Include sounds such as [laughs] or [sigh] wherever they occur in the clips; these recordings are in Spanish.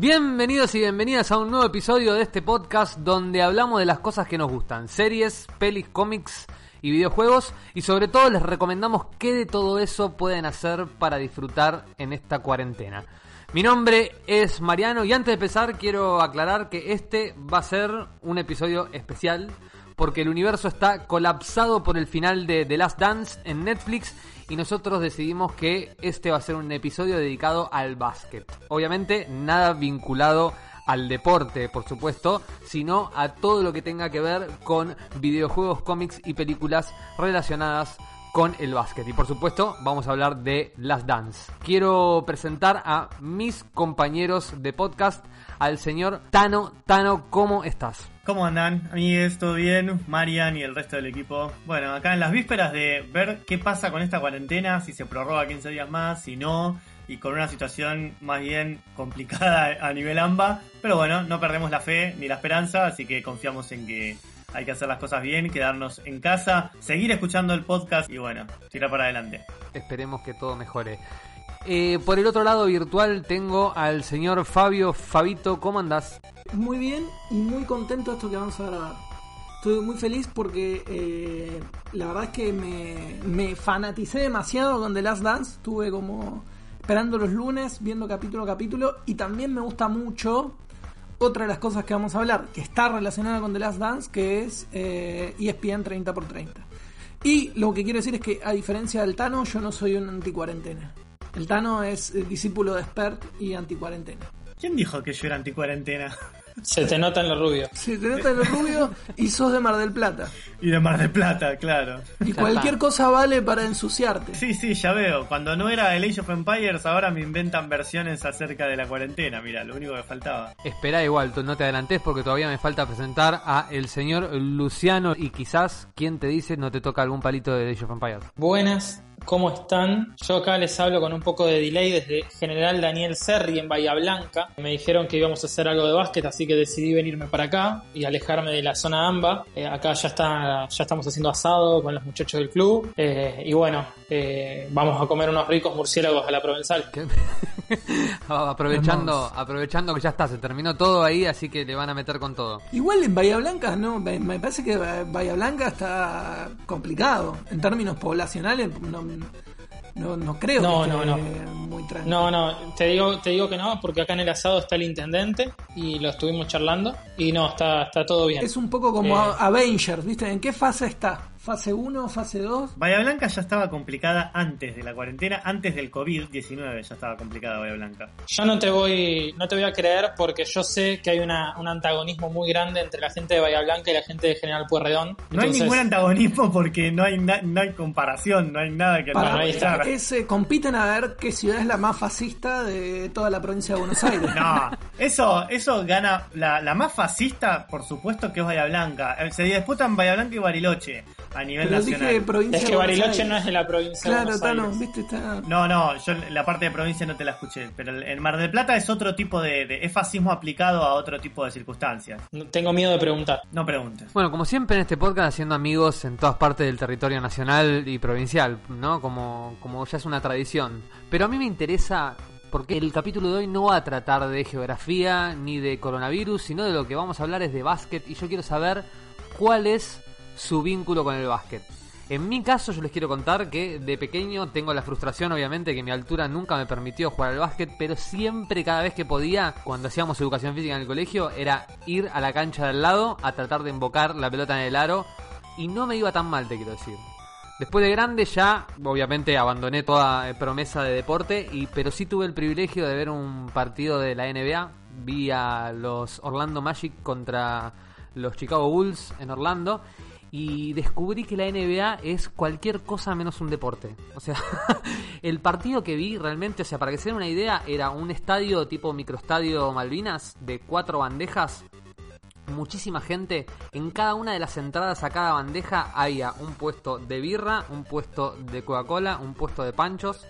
Bienvenidos y bienvenidas a un nuevo episodio de este podcast donde hablamos de las cosas que nos gustan, series, pelis, cómics y videojuegos y sobre todo les recomendamos qué de todo eso pueden hacer para disfrutar en esta cuarentena. Mi nombre es Mariano y antes de empezar quiero aclarar que este va a ser un episodio especial porque el universo está colapsado por el final de The Last Dance en Netflix y nosotros decidimos que este va a ser un episodio dedicado al básquet. Obviamente nada vinculado al deporte, por supuesto, sino a todo lo que tenga que ver con videojuegos, cómics y películas relacionadas con el básquet. Y por supuesto, vamos a hablar de Last Dance. Quiero presentar a mis compañeros de podcast, al señor Tano. Tano, ¿cómo estás? ¿Cómo andan, amigues? ¿Todo bien? Marian y el resto del equipo. Bueno, acá en las vísperas de ver qué pasa con esta cuarentena, si se prorroga 15 días más, si no, y con una situación más bien complicada a nivel AMBA. Pero bueno, no perdemos la fe ni la esperanza, así que confiamos en que hay que hacer las cosas bien, quedarnos en casa, seguir escuchando el podcast y bueno, tirar para adelante. Esperemos que todo mejore. Eh, por el otro lado virtual tengo al señor Fabio. Fabito, ¿cómo andás? Muy bien y muy contento de esto que vamos a grabar. Estoy muy feliz porque eh, la verdad es que me, me fanaticé demasiado con The Last Dance. Estuve como esperando los lunes, viendo capítulo a capítulo. Y también me gusta mucho otra de las cosas que vamos a hablar, que está relacionada con The Last Dance, que es eh, ESPN 30x30. Y lo que quiero decir es que, a diferencia del Tano, yo no soy un anticuarentena. El Tano es eh, discípulo de Spert y anticuarentena. ¿Quién dijo que yo era anticuarentena? Se te nota en lo rubio. Se te nota en lo rubio y sos de Mar del Plata. Y de Mar del Plata, claro. Y cualquier cosa vale para ensuciarte. Sí, sí, ya veo. Cuando no era el Age of Empires, ahora me inventan versiones acerca de la cuarentena. Mira, lo único que faltaba. Espera igual, tú no te adelantes porque todavía me falta presentar a el señor Luciano y quizás, ¿quién te dice no te toca algún palito de Age of Empires? Buenas, ¿cómo están? Yo acá les hablo con un poco de delay desde General Daniel Serri en Bahía Blanca. Me dijeron que íbamos a hacer algo de básquet, así que decidí venirme para acá y alejarme de la zona AMBA. Eh, acá ya está, ya estamos haciendo asado con los muchachos del club. Eh, y bueno, eh, vamos a comer unos ricos murciélagos a la provenzal. [laughs] Aprovechando, aprovechando que ya está, se terminó todo ahí, así que le van a meter con todo. Igual en Bahía Blanca, no, me me parece que Bahía Blanca está complicado. En términos poblacionales, no, no, no creo No, que no, no. muy tranquilo. No, no, te digo, te digo que no, porque acá en el asado está el intendente y lo estuvimos charlando y no, está, está todo bien. Es un poco como Eh. Avengers, ¿viste? ¿En qué fase está? ¿Fase 1, fase 2? Bahía Blanca ya estaba complicada antes de la cuarentena, antes del COVID-19 ya estaba complicada Bahía Blanca. Yo no te voy, no te voy a creer porque yo sé que hay una, un antagonismo muy grande entre la gente de Bahía Blanca y la gente de General Pueyrredón. No hay ningún antagonismo porque no hay, na- no hay comparación, no hay nada que Para- ahí está. analizar. es, eh, compiten a ver qué ciudad es la más fascista de toda la provincia de Buenos Aires. [laughs] No, eso, eso gana la, la más fascista, por supuesto que es Bahía Blanca. Eh, Se disputan Bahía Blanca y Bariloche a nivel Pero nacional. dije provincia Es que de Bariloche no es de la provincia de Claro, Buenos Tano, Aires. viste, está... No, no, yo la parte de provincia no te la escuché, pero el, el Mar del Plata es otro tipo de, de- es fascismo aplicado a otro tipo de circunstancias. No- Tengo miedo de preguntar. No preguntes. Bueno, como siempre en este podcast haciendo amigos en todas partes del territorio nacional y provincial, ¿no? Como, como ya es una tradición. Pero a mí me interesa porque el capítulo de hoy no va a tratar de geografía ni de coronavirus, sino de lo que vamos a hablar es de básquet y yo quiero saber cuál es su vínculo con el básquet. En mi caso yo les quiero contar que de pequeño tengo la frustración obviamente que mi altura nunca me permitió jugar al básquet, pero siempre cada vez que podía, cuando hacíamos educación física en el colegio, era ir a la cancha de al lado a tratar de invocar la pelota en el aro y no me iba tan mal, te quiero decir. Después de grande ya, obviamente abandoné toda eh, promesa de deporte, pero sí tuve el privilegio de ver un partido de la NBA. Vi a los Orlando Magic contra los Chicago Bulls en Orlando y descubrí que la NBA es cualquier cosa menos un deporte. O sea, [laughs] el partido que vi realmente, o sea, para que se den una idea, era un estadio tipo microestadio Malvinas de cuatro bandejas muchísima gente. En cada una de las entradas a cada bandeja había un puesto de birra, un puesto de Coca-Cola, un puesto de panchos.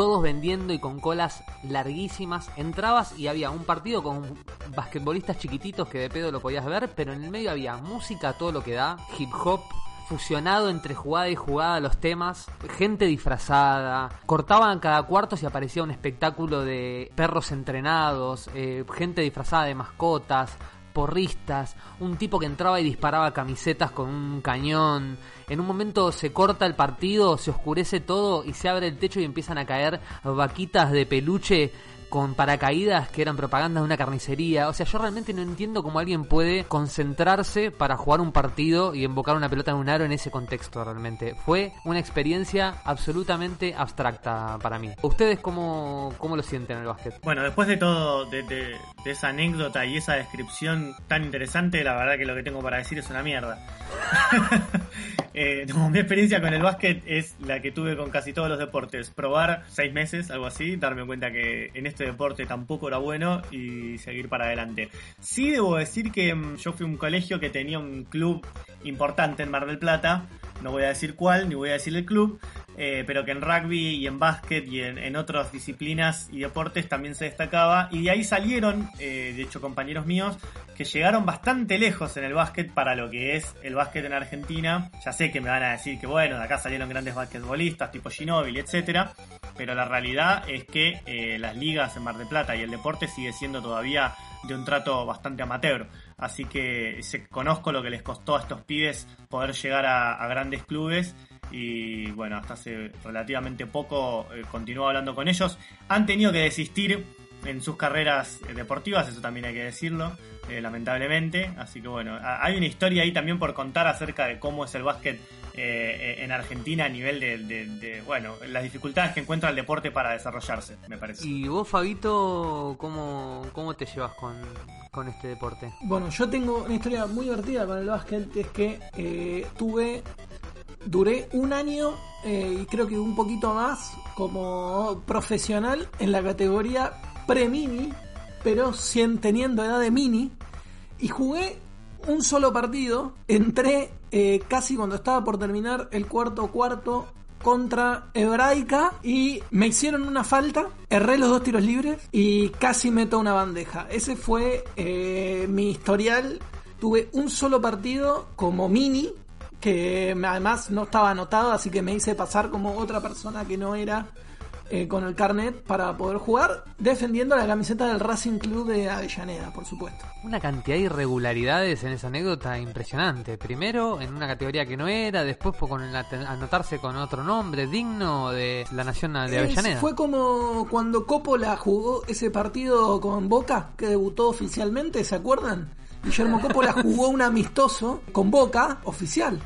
Todos vendiendo y con colas larguísimas. Entrabas y había un partido con basquetbolistas chiquititos que de pedo lo podías ver, pero en el medio había música, todo lo que da, hip hop, fusionado entre jugada y jugada los temas, gente disfrazada, cortaban cada cuarto si aparecía un espectáculo de perros entrenados, eh, gente disfrazada de mascotas, porristas, un tipo que entraba y disparaba camisetas con un cañón. En un momento se corta el partido, se oscurece todo y se abre el techo y empiezan a caer vaquitas de peluche con paracaídas que eran propaganda de una carnicería. O sea, yo realmente no entiendo cómo alguien puede concentrarse para jugar un partido y invocar una pelota en un aro en ese contexto realmente. Fue una experiencia absolutamente abstracta para mí. ¿Ustedes cómo, cómo lo sienten en el básquet? Bueno, después de todo, de, esa anécdota y esa descripción tan interesante, la verdad que lo que tengo para decir es una mierda. [laughs] eh, mi experiencia con el básquet es la que tuve con casi todos los deportes. Probar seis meses, algo así, darme cuenta que en este deporte tampoco era bueno y seguir para adelante. Sí debo decir que mm, yo fui a un colegio que tenía un club importante en Mar del Plata. No voy a decir cuál, ni voy a decir el club, eh, pero que en rugby y en básquet y en, otras disciplinas y deportes también se destacaba. Y de ahí salieron, eh, de hecho, compañeros míos que llegaron bastante lejos en el básquet para lo que es el básquet en Argentina. Ya sé que me van a decir que, bueno, de acá salieron grandes basquetbolistas tipo Ginóbili, etcétera. Pero la realidad es que eh, las ligas en Mar del Plata y el deporte sigue siendo todavía de un trato bastante amateur. Así que se, conozco lo que les costó a estos pibes poder llegar a, grandes clubes y bueno, hasta hace relativamente poco eh, continúo hablando con ellos. Han tenido que desistir en sus carreras eh, deportivas, eso también hay que decirlo, eh, lamentablemente. Así que bueno, hay una historia ahí también por contar acerca de cómo es el básquet eh, en Argentina a nivel de, de, de, bueno, las dificultades que encuentra el deporte para desarrollarse, me parece. ¿Y vos, Fabito, cómo, cómo te llevas con, con este deporte? Bueno, yo tengo una historia muy divertida con el básquet, es que eh, tuve duré un año eh, y creo que un poquito más como profesional en la categoría pre-mini, pero sin, teniendo edad de mini, y jugué un solo partido, entré eh, casi cuando estaba por terminar el cuarto cuarto contra Hebraica y me hicieron una falta, erré los dos tiros libres y casi meto una bandeja. Ese fue eh, mi historial. Tuve un solo partido como mini, que además no estaba anotado, así que me hice pasar como otra persona que no era eh, con el carnet para poder jugar, defendiendo la camiseta del Racing Club de Avellaneda, por supuesto. Una cantidad de irregularidades en esa anécdota impresionante. Primero en una categoría que no era, después con el anotarse con otro nombre digno de la Nación de Avellaneda. Es, fue como cuando Coppola jugó ese partido con Boca, que debutó oficialmente, ¿se acuerdan? Guillermo Coppola jugó un amistoso con Boca oficial.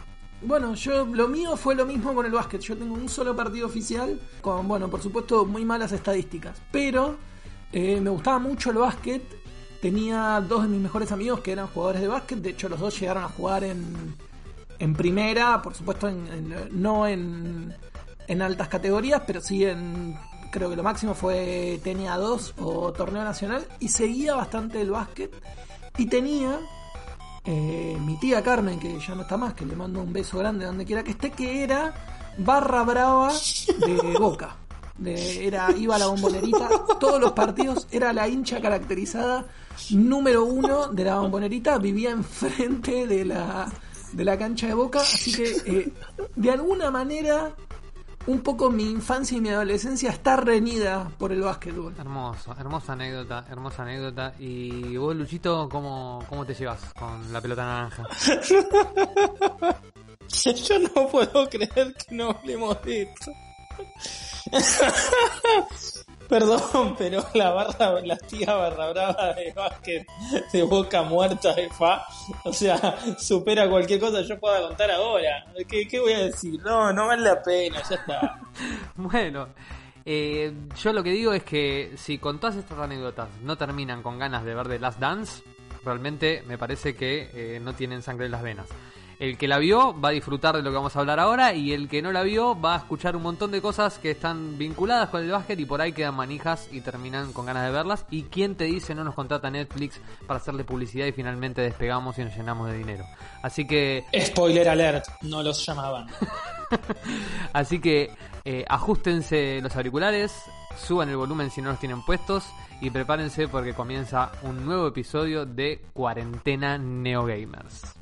Bueno, yo lo mío fue lo mismo con el básquet. Yo tengo un solo partido oficial con, bueno, por supuesto, muy malas estadísticas. Pero eh, me gustaba mucho el básquet. Tenía dos de mis mejores amigos que eran jugadores de básquet. De hecho, los dos llegaron a jugar en, en primera, por supuesto, en, no en, en altas categorías, pero sí en creo que lo máximo fue tenía 2 o torneo nacional y seguía bastante el básquet y tenía eh, mi tía Carmen, que ya no está más, que le mando un beso grande donde quiera que esté, que era barra brava de [laughs] Boca. De, era, iba a la bombonerita, todos los partidos, era la hincha caracterizada número uno de la bombonerita, vivía enfrente de la, de la cancha de Boca, así que eh, de alguna manera un poco mi infancia y mi adolescencia está reñida por el básquetbol. Hermoso, hermosa anécdota, hermosa anécdota. Y vos, Luchito, ¿cómo, cómo te llevas con la pelota naranja? [laughs] Yo no puedo creer que no hablemos de esto. [laughs] Perdón, [laughs] pero la barra, la tía barra brava de básquet de boca muerta de fa, o sea, supera cualquier cosa que yo pueda contar ahora. ¿Qué, voy a decir? No, no vale la pena, ya está. [laughs] bueno, eh, yo lo que digo es que si con todas estas anécdotas no terminan con ganas de ver The Last Dance, realmente me parece que eh, no tienen sangre en las venas. El que la vio va a disfrutar de lo que vamos a hablar ahora y el que no la vio va a escuchar un montón de cosas que están vinculadas con el básquet y por ahí quedan manijas y terminan con ganas de verlas. ¿Y quién te dice no nos contrata Netflix para hacerle publicidad y finalmente despegamos y nos llenamos de dinero? Así que... Spoiler alert, no los llamaban. [laughs] Así que eh, ajustense los auriculares, suban el volumen si no los tienen puestos y prepárense porque comienza un nuevo episodio de Cuarentena Neogamers.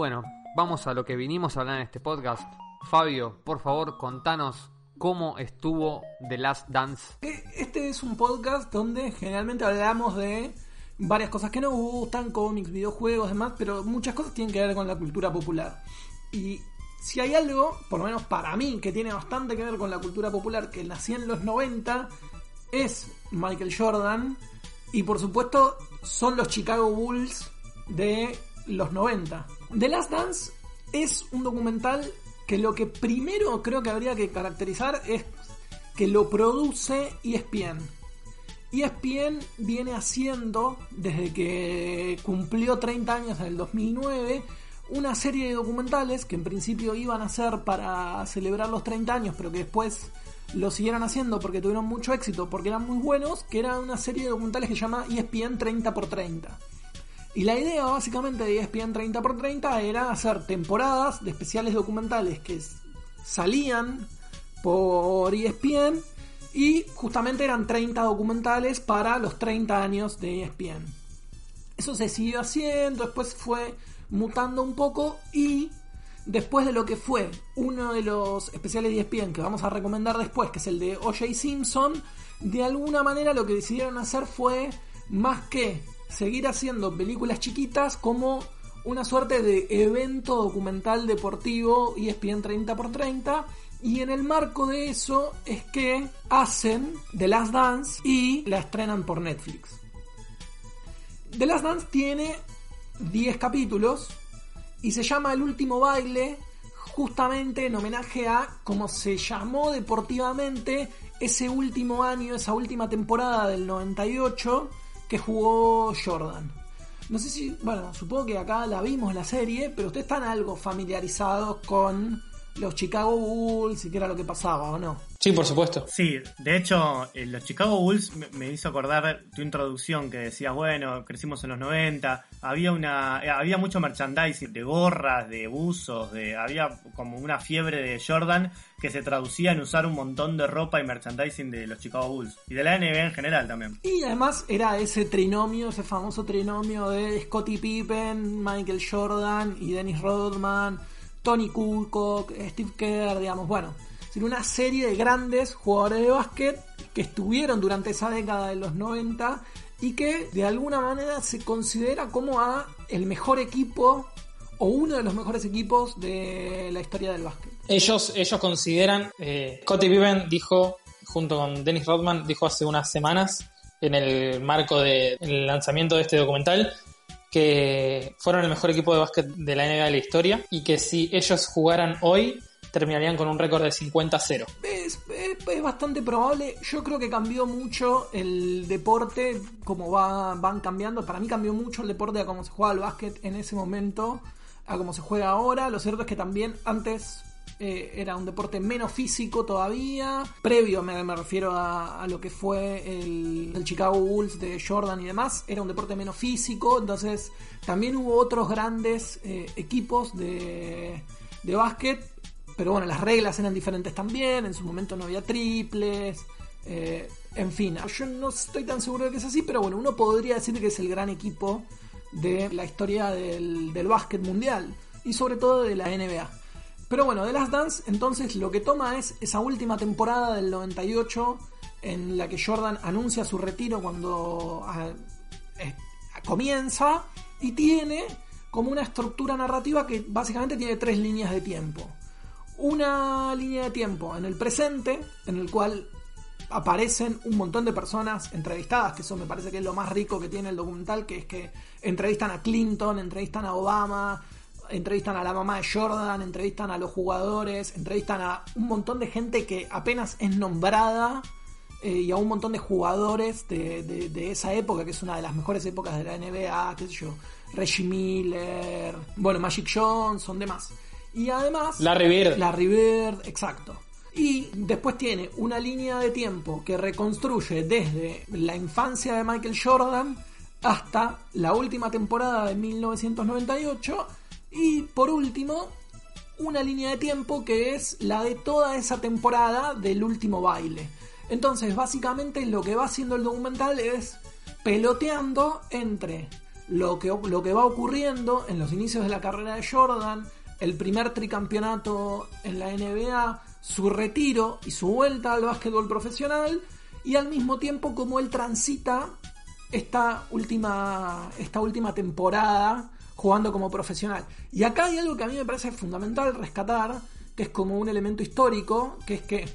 Bueno, vamos a lo que vinimos a hablar en este podcast. Fabio, por favor, contanos cómo estuvo The Last Dance. Eh, Este es un podcast donde generalmente hablamos de varias cosas que nos gustan, cómics, videojuegos, demás, pero muchas cosas tienen que ver con la cultura popular. Y si hay algo, por lo menos para mí, que tiene bastante que ver con la cultura popular, que nació en los 90, es Michael Jordan. Y por supuesto, son los Chicago Bulls de los 90. The Last Dance es un documental que lo que primero creo que habría que caracterizar es que lo produce ESPN. ESPN viene haciendo, desde que cumplió 30 años en el 2009, una serie de documentales que en principio iban a ser para celebrar los 30 años, pero que después lo siguieron haciendo porque tuvieron mucho éxito, porque eran muy buenos, que era una serie de documentales que se llama ESPN 30x30. Y la idea básicamente de ESPN 30x30 era hacer temporadas de especiales documentales que salían por ESPN y justamente eran 30 documentales para los 30 años de ESPN. Eso se siguió haciendo, después fue mutando un poco y después de lo que fue uno de los especiales de ESPN que vamos a recomendar después, que es el de O.J. Simpson, de alguna manera lo que decidieron hacer fue más que seguir haciendo películas chiquitas como una suerte de evento documental deportivo ESPN 30x30 y en el marco de eso es que hacen The Last Dance y la estrenan por Netflix. The Last Dance tiene 10 capítulos y se llama El último baile justamente en homenaje a como se llamó deportivamente ese último año, esa última temporada del 98 que jugó Jordan. No sé si, bueno, supongo que acá la vimos la serie, pero ustedes están algo familiarizados con los Chicago Bulls y qué era lo que pasaba, ¿o no? Sí, por supuesto. Sí, de hecho, eh, los Chicago Bulls me, hizo acordar tu introducción que decías, bueno, crecimos en los 90, había una eh, había mucho merchandising de gorras, de buzos, de había como una fiebre de Jordan que se traducía en usar un montón de ropa y merchandising de los Chicago Bulls y de la NBA en general también. Y además era ese trinomio, ese famoso trinomio de Scottie Pippen, Michael Jordan y Dennis Rodman, Tony Kukoc, Steve Kerr, digamos, bueno, sino una serie de grandes jugadores de básquet que estuvieron durante esa década de los 90 y que de alguna manera se considera como a el mejor equipo o uno de los mejores equipos de la historia del básquet. Ellos, ellos consideran, eh, Scottie Pippen dijo, junto con Dennis Rodman, dijo hace unas semanas, en el marco del lanzamiento de este documental, que fueron el mejor equipo de básquet de la NBA de la historia y que si ellos jugaran hoy, terminarían con un récord de 50-0. Es, es- bastante probable. Yo creo que cambió mucho el deporte, como va, van cambiando. Para mí cambió mucho el deporte a cómo se juega el básquet en ese momento, a cómo se juega ahora. Lo cierto es que también antes eh, era un deporte menos físico todavía. Previo, me, me refiero a, lo que fue el, el Chicago Bulls de Jordan y demás. Era un deporte menos físico. Entonces también hubo otros grandes eh, equipos de, de básquet pero bueno, las reglas eran diferentes también, en su momento no había triples, eh, en fin, yo no estoy tan seguro de que es así, pero bueno, uno podría decir que es el gran equipo de la historia del, básquet mundial y sobre todo de la NBA. Pero bueno, de Last Dance entonces lo que toma es esa última temporada del 98 en la que Jordan anuncia su retiro cuando ah, comienza y tiene como una estructura narrativa que básicamente tiene tres líneas de tiempo una línea de tiempo en el presente, en el cual aparecen un montón de personas entrevistadas, que eso me parece que es lo más rico que tiene el documental, que es que entrevistan a Clinton, entrevistan a Obama, entrevistan a la mamá de Jordan, entrevistan a los jugadores, entrevistan a un montón de gente que apenas es nombrada eh, y a un montón de jugadores de, de- de esa época, que es una de las mejores épocas de la NBA, qué sé yo, Reggie Miller, bueno, Magic Johnson, demás. Y además... Larry Bird. Larry Bird, exacto. Y después tiene una línea de tiempo que reconstruye desde la infancia de Michael Jordan hasta la última temporada de 1998. Y por último, una línea de tiempo que es la de toda esa temporada del último baile. Entonces, básicamente lo que va haciendo el documental es peloteando entre lo que, lo que va ocurriendo en los inicios de la carrera de Jordan, el primer tricampeonato en la NBA, su retiro y su vuelta al básquetbol profesional, y al mismo tiempo como él transita esta última, esta última temporada jugando como profesional. Y acá hay algo que a mí me parece fundamental rescatar, que es como un elemento histórico, que es que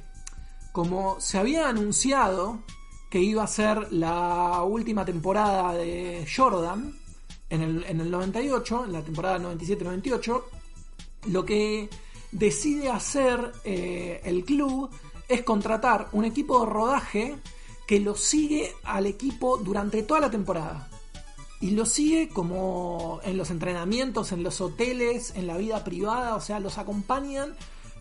como se había anunciado que iba a ser la última temporada de Jordan en el, en el 98, en la temporada 97-98, lo que decide hacer eh, el club es contratar un equipo de rodaje que lo sigue al equipo durante toda la temporada. Y lo sigue como en los entrenamientos, en los hoteles, en la vida privada, o sea, los acompañan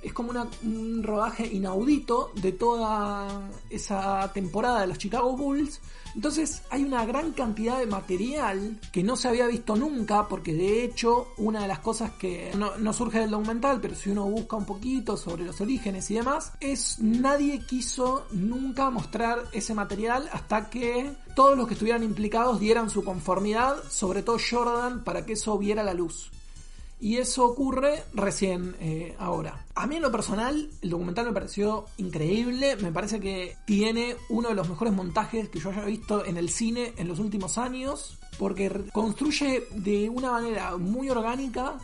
es como un rodaje inaudito de toda esa temporada de los Chicago Bulls. Entonces hay una gran cantidad de material que no se había visto nunca, porque de hecho una de las cosas que no, no, surge del documental, pero si uno busca un poquito sobre los orígenes y demás, es nadie quiso nunca mostrar ese material hasta que todos los que estuvieran implicados dieran su conformidad, sobre todo Jordan, para que eso viera la luz. Y eso ocurre recién eh, ahora. A mí en lo personal, el documental me pareció increíble. Me parece que tiene uno de los mejores montajes que yo haya visto en el cine en los últimos años. Porque construye de una manera muy orgánica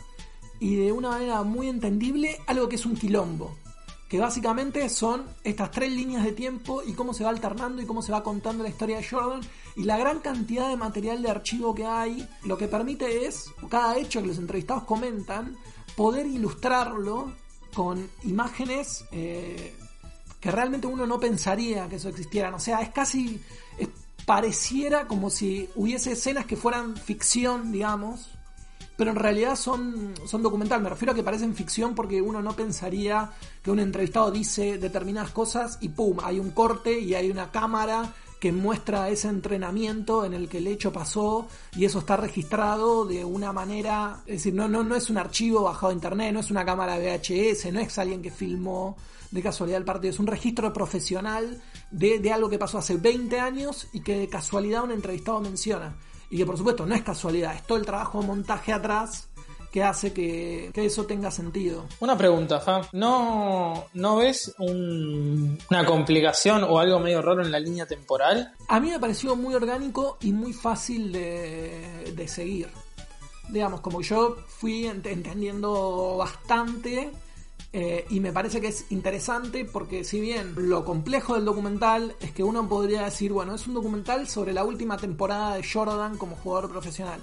y de una manera muy entendible algo que es un quilombo que básicamente son estas tres líneas de tiempo y cómo se va alternando y cómo se va contando la historia de Jordan y la gran cantidad de material de archivo que hay, lo que permite es, cada hecho que los entrevistados comentan, poder ilustrarlo con imágenes eh, que realmente uno no pensaría que eso existieran. O sea, es casi, pareciera como si hubiese escenas que fueran ficción, digamos, pero en realidad son, son documental. Me refiero a que parecen ficción porque uno no pensaría que un entrevistado dice determinadas cosas y pum, hay un corte y hay una cámara que muestra ese entrenamiento en el que el hecho pasó y eso está registrado de una manera, es decir, no, no, no es un archivo bajado a internet, no es una cámara VHS, no es alguien que filmó de casualidad el partido, es un registro profesional de, de algo que pasó hace 20 años y que de casualidad un entrevistado menciona. Y que por supuesto no es casualidad, es todo el trabajo de montaje atrás que hace que, eso tenga sentido. Una pregunta, Fab. ¿No, no ves una complicación o algo medio raro en la línea temporal? A mí me pareció muy orgánico y muy fácil de, de seguir. Digamos, como yo fui entendiendo bastante eh, y me parece que es interesante porque si bien lo complejo del documental es que uno podría decir, bueno, es un documental sobre la última temporada de Jordan como jugador profesional.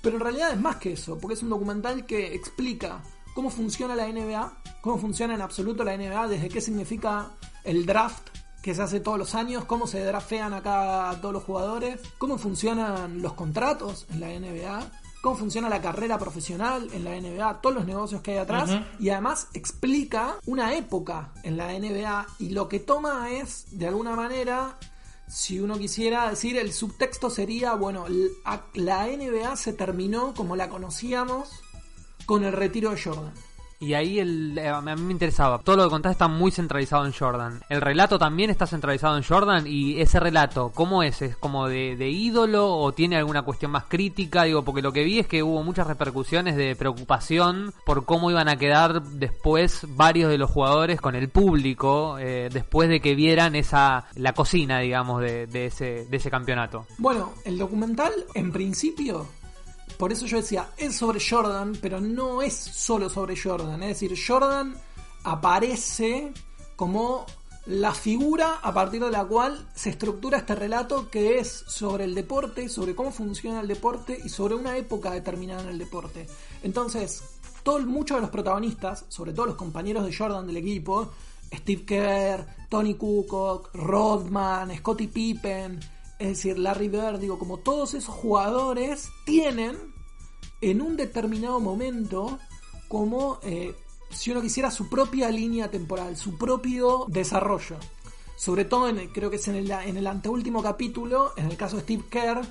Pero en realidad es más que eso, porque es un documental que explica cómo funciona la NBA, cómo funciona en absoluto la NBA, desde qué significa el draft que se hace todos los años, cómo se draftean acá todos los jugadores, cómo funcionan los contratos en la NBA, cómo funciona la carrera profesional en la NBA, todos los negocios que hay atrás y además explica una época en la NBA y lo que toma es, de alguna manera, si uno quisiera decir, el subtexto sería, bueno, la NBA se terminó como la conocíamos con el retiro de Jordan. Y ahí el, eh, a mí me interesaba. Todo lo que contaste está muy centralizado en Jordan. El relato también está centralizado en Jordan. Y ese relato, ¿cómo es? ¿Es como de, ídolo o tiene alguna cuestión más crítica? Digo, porque lo que vi es que hubo muchas repercusiones de preocupación por cómo iban a quedar después varios de los jugadores con el público eh, después de que vieran esa la cocina, digamos, de, de, ese, de ese campeonato. Bueno, el documental en principio por eso yo decía, es sobre Jordan, pero no es solo sobre Jordan. Es decir, Jordan aparece como la figura a partir de la cual se estructura este relato que es sobre el deporte, sobre cómo funciona el deporte y sobre una época determinada en el deporte. Entonces, muchos de los protagonistas, sobre todo los compañeros de Jordan del equipo, Steve Kerr, Tony Kukoc, Rodman, Scottie Pippen, es decir, Larry Bird, digo, como todos esos jugadores tienen en un determinado momento como eh, si uno quisiera su propia línea temporal, su propio desarrollo. Sobre todo, en creo que es en el, en el anteúltimo capítulo, en el caso de Steve Kerr,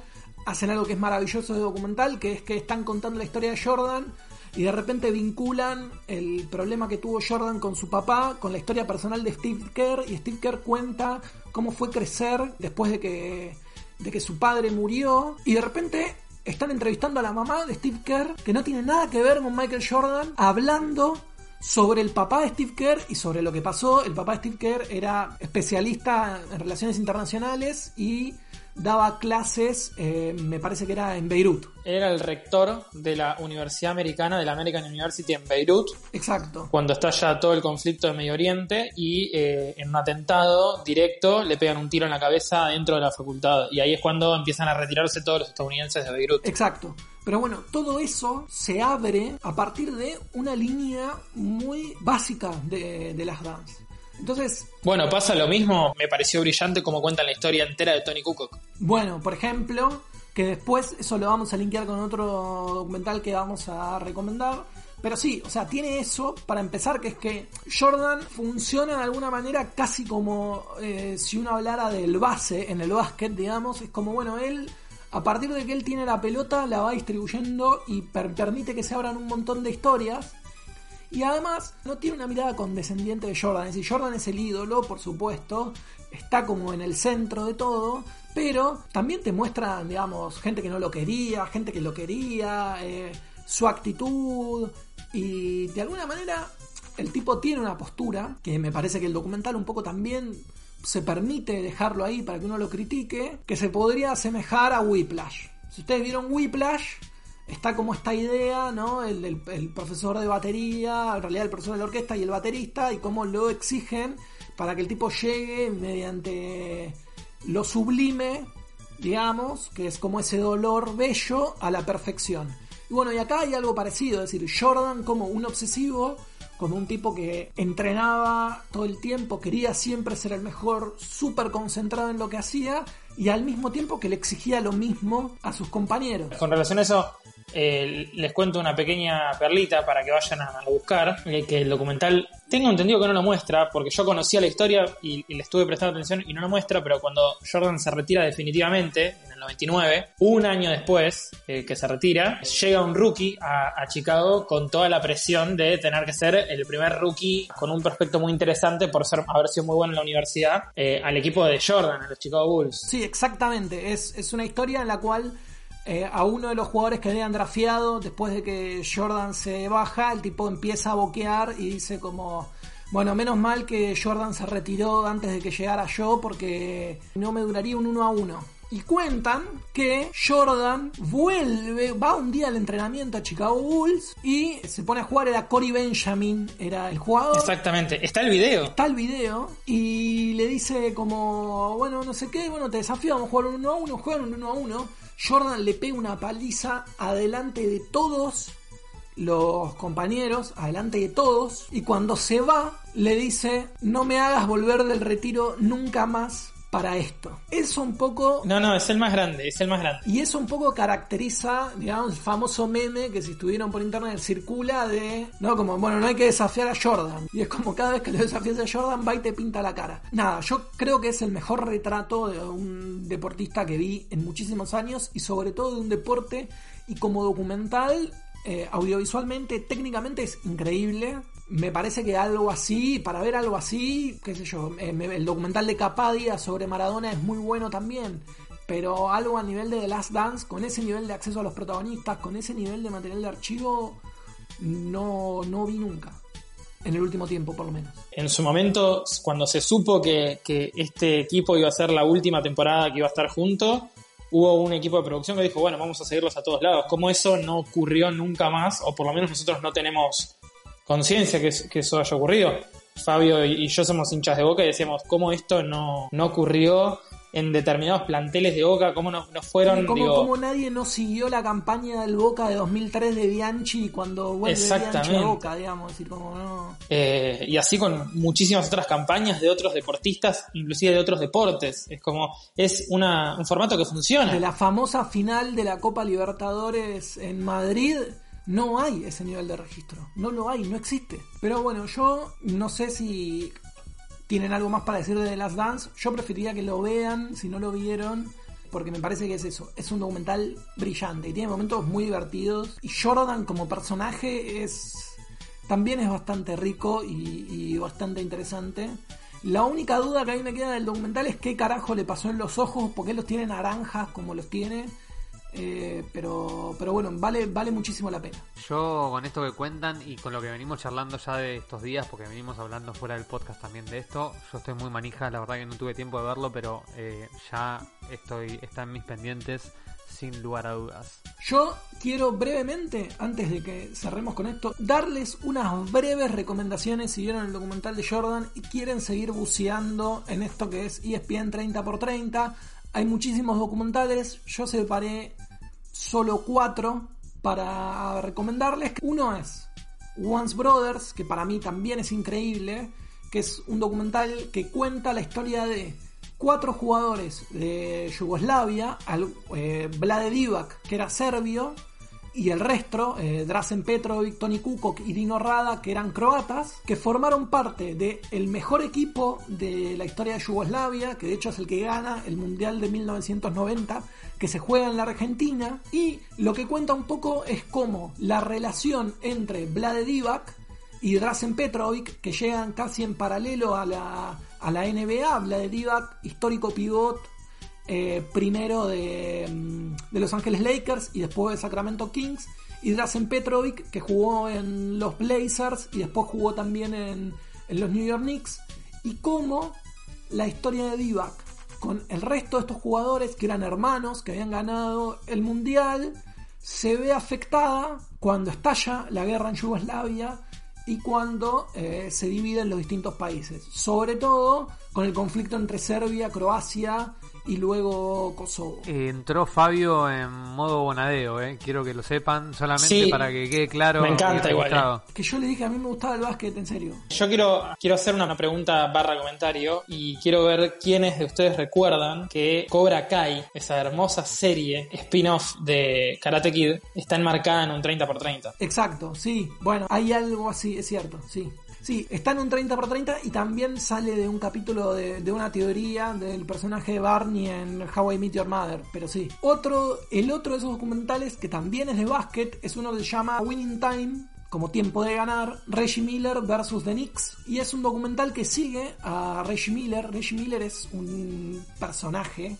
hacen algo que es maravilloso de documental, que es que están contando la historia de Jordan y de repente vinculan el problema que tuvo Jordan con su papá con la historia personal de Steve Kerr y Steve Kerr cuenta cómo fue crecer después de que, de que su padre murió y de repente están entrevistando a la mamá de Steve Kerr, que no tiene nada que ver con Michael Jordan, hablando sobre el papá de Steve Kerr y sobre lo que pasó. El papá de Steve Kerr era especialista en relaciones internacionales y daba clases, eh, me parece que era en Beirut. Era el rector de la Universidad Americana, de la American University en Beirut, Exacto. cuando estalla todo el conflicto de Medio Oriente y eh, en un atentado directo le pegan un tiro en la cabeza dentro de la facultad. Y ahí es cuando empiezan a retirarse todos los estadounidenses de Beirut. Exacto. Pero bueno, todo eso se abre a partir de una línea muy básica de, de las dance. Entonces, Bueno, pasa lo mismo, me pareció brillante como cuentan la historia entera de Tony Kukoc. Bueno, por ejemplo, que después eso lo vamos a linkear con otro documental que vamos a recomendar. Pero sí, o sea, tiene eso para empezar, que es que Jordan funciona de alguna manera casi como eh, si uno hablara del base en el básquet, digamos. Es como, bueno, él, a partir de que él tiene la pelota, la va distribuyendo y per- permite que se abran un montón de historias. Y además no tiene una mirada condescendiente de Jordan. Es decir, Jordan es el ídolo, por supuesto. Está como en el centro de todo. Pero también te muestran, digamos, gente que no lo quería, gente que lo quería, eh, su actitud. Y de alguna manera el tipo tiene una postura que me parece que el documental un poco también se permite dejarlo ahí para que uno lo critique, que se podría asemejar a Whiplash. Si ustedes vieron Whiplash, está como esta idea, ¿no? El, profesor de batería, en realidad el profesor de la orquesta y el baterista, y cómo lo exigen para que el tipo llegue mediante lo sublime, digamos, que es como ese dolor bello a la perfección. Y bueno, y acá hay algo parecido, es decir, Jordan como un obsesivo, como un tipo que entrenaba todo el tiempo, quería siempre ser el mejor, súper concentrado en lo que hacía, y al mismo tiempo que le exigía lo mismo a sus compañeros. Con relación a eso, eh, les cuento una pequeña perlita para que vayan a, a buscar, eh, que el documental, tengo entendido que no lo muestra, porque yo conocía la historia y, y le estuve prestando atención y no lo muestra, pero cuando Jordan se retira definitivamente, en el 99, un año después eh, que se retira, llega un rookie a, a Chicago con toda la presión de tener que ser el primer rookie con un prospecto muy interesante por ser, haber sido muy bueno en la universidad, al equipo de Jordan, a los Chicago Bulls. Sí, exactamente. Es, es una historia en la cual eh, a uno de los jugadores que habían drafiado, después de que Jordan se baja, el tipo empieza a boquear y dice como, bueno, menos mal que Jordan se retiró antes de que llegara yo porque no me duraría un uno a uno. Y cuentan que Jordan vuelve, va un día al entrenamiento a Chicago Bulls y se pone a jugar, era Cory Benjamin, era el jugador Exactamente, está el video. está el video y le dice como, bueno, no sé qué, bueno, te desafío, vamos a jugar un 1 a 1, juegan un 1 a 1. Jordan le pega una paliza adelante de todos los compañeros, adelante de todos, y cuando se va, le dice, no me hagas volver del retiro nunca más para esto. Eso un poco No, no, es el más grande, es el más grande. y eso un poco caracteriza, digamos, el famoso meme que si estuvieron por internet circula de, no, como, bueno, no hay que desafiar a Jordan. Y es como cada vez que lo desafías a Jordan va y te pinta la cara. Nada, yo creo que es el mejor retrato de un deportista que vi en muchísimos años y sobre todo de un deporte y como documental, eh, audiovisualmente, técnicamente es increíble. Me parece que algo así, para ver algo así, qué sé yo, eh, el documental de Capadia sobre Maradona es muy bueno también. Pero algo a nivel de The Last Dance, con ese nivel de acceso a los protagonistas, con ese nivel de material de archivo, no, no vi nunca. En el último tiempo, por lo menos. En su momento, cuando se supo que, que este equipo iba a ser la última temporada que iba a estar junto, hubo un equipo de producción que dijo, bueno, vamos a seguirlos a todos lados. Como eso no ocurrió nunca más, o por lo menos nosotros no tenemos conciencia que, que eso haya ocurrido. Fabio y y yo somos hinchas de Boca y decíamos, ¿cómo esto no, no ocurrió en determinados planteles de Boca? ¿Cómo no, no fueron? como, digo, como nadie no siguió la campaña del Boca de 2003 de Bianchi cuando vuelve Bianchi a Boca, digamos. decir, como no. Eh, y así con muchísimas otras campañas de otros deportistas, inclusive de otros deportes. Es como, es una, un formato que funciona. De la famosa final de la Copa Libertadores en Madrid, no hay ese nivel de registro. No lo hay, no existe. Pero bueno, yo no sé si tienen algo más para decir de The Last Dance. Yo preferiría que lo vean si no lo vieron. Porque me parece que es eso, es un documental brillante y tiene momentos muy divertidos. Y Jordan como personaje es también es bastante rico y, y bastante interesante. La única duda que a mí me queda del documental es qué carajo le pasó en los ojos, por qué los tiene naranjas como los tiene. Eh, pero, pero bueno, vale, vale muchísimo la pena. Yo con esto que cuentan y con lo que venimos charlando ya de estos días, porque venimos hablando fuera del podcast también de esto, yo estoy muy manija, la verdad que no tuve tiempo de verlo, pero eh, ya estoy está en mis pendientes sin lugar a dudas. Yo quiero brevemente, antes de que cerremos con esto, darles unas breves recomendaciones si vieron el documental de Jordan y quieren seguir buceando en esto que es ESPN 30x30. Hay muchísimos documentales, yo separé solo cuatro para recomendarles. Uno es Once Brothers, que para mí también es increíble, que es un documental que cuenta la historia de cuatro jugadores de Yugoslavia, al, eh, Vlade Divac, que era serbio, y el resto, eh, Drazen Petrovic, Toni Kukoc y Dino Rada, que eran croatas, que formaron parte del mejor equipo de la historia de Yugoslavia, que de hecho es el que gana el Mundial de 1990, que se juega en la Argentina, y lo que cuenta un poco es cómo la relación entre Vlade Divac y Drazen Petrovic, que llegan casi en paralelo a la, a la NBA, Vlade Divac, histórico pivot, eh, primero de, mm, de, Los Ángeles Lakers y después de Sacramento Kings, y Drazen Petrovic, que jugó en los Blazers y después jugó también en, en los New York Knicks, y cómo la historia de Divac con el resto de estos jugadores que eran hermanos, que habían ganado el Mundial, se ve afectada cuando estalla la guerra en Yugoslavia y cuando eh, se dividen los distintos países. Sobre todo con el conflicto entre Serbia, Croacia y luego Kosovo. Entró Fabio en modo bonadeo, eh. quiero que lo sepan, solamente sí, para que quede claro. Me encanta igual. Eh. Que yo le dije, a mí me gustaba el básquet, en serio. Yo quiero, quiero hacer una pregunta barra comentario y quiero ver quiénes de ustedes recuerdan que Cobra Kai, esa hermosa serie spin-off de Karate Kid, está enmarcada en un 30x30. Exacto, sí. Bueno, hay algo así, es cierto, sí. Sí, está en un 30x30 y también sale de un capítulo de, una teoría del personaje de Barney en How I Meet Your Mother, pero sí. Otro, el otro de esos documentales que también es de básquet es uno que se llama Winning Time, como tiempo de ganar, Reggie Miller versus The Knicks. Y es un documental que sigue a Reggie Miller. Reggie Miller es un personaje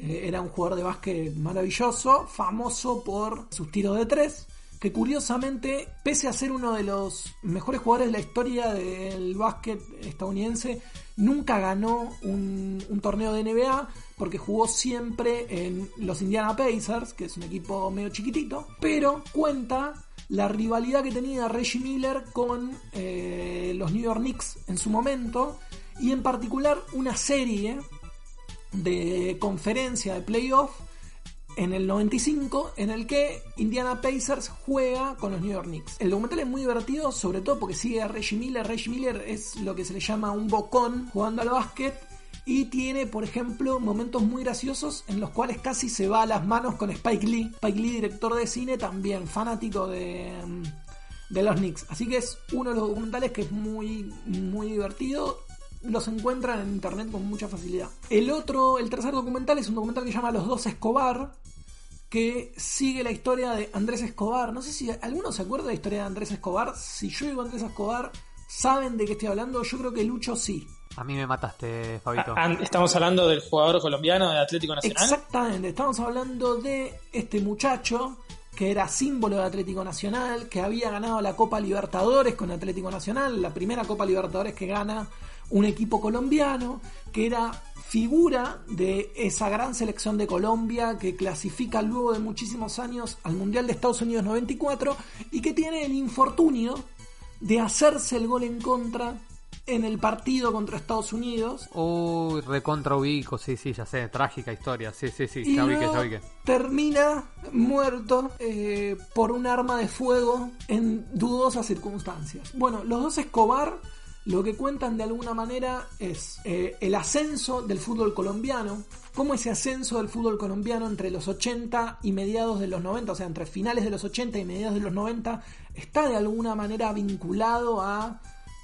era un jugador de básquet maravilloso, famoso por sus tiros de tres que curiosamente, pese a ser uno de los mejores jugadores de la historia del básquet estadounidense, nunca ganó un, torneo de NBA porque jugó siempre en los Indiana Pacers, que es un equipo medio chiquitito, pero cuenta la rivalidad que tenía Reggie Miller con eh, los New York Knicks en su momento y en particular una serie de conferencia de playoff en el 95 en el que Indiana Pacers juega con los New York Knicks. El documental es muy divertido, sobre todo porque sigue a Reggie Miller. Reggie Miller es lo que se le llama un bocón jugando al básquet y tiene, por ejemplo, momentos muy graciosos en los cuales casi se va a las manos con Spike Lee. Spike Lee, director de cine, también fanático de, de los Knicks. Así que es uno de los documentales que es muy, muy divertido los encuentran en internet con mucha facilidad. El otro, el tercer documental es un documental que se llama Los dos Escobar, que sigue la historia de Andrés Escobar. No sé si alguno se acuerda de la historia de Andrés Escobar. Si yo digo Andrés Escobar, ¿saben de qué estoy hablando? Yo creo que Lucho sí. A mí me mataste, Fabito. Estamos hablando del jugador colombiano de Atlético Nacional. Exactamente, estamos hablando de este muchacho que era símbolo de Atlético Nacional, que había ganado la Copa Libertadores con Atlético Nacional, la primera Copa Libertadores que gana un equipo colombiano, que era figura de esa gran selección de Colombia que clasifica luego de muchísimos años al Mundial de Estados Unidos 94 y que tiene el infortunio de hacerse el gol en contra en el partido contra Estados Unidos. Uy, recontra ubico, sí, sí, ya sé, trágica historia, sí, sí, sí, ya ubiqué, ya. Termina muerto eh, por un arma de fuego en dudosas circunstancias. Bueno, los dos Escobar lo que cuentan de alguna manera es eh, el ascenso del fútbol colombiano, cómo ese ascenso del fútbol colombiano entre los 80 y mediados de los 90, o sea, entre finales de los 80 y mediados de los 90, está de alguna manera vinculado a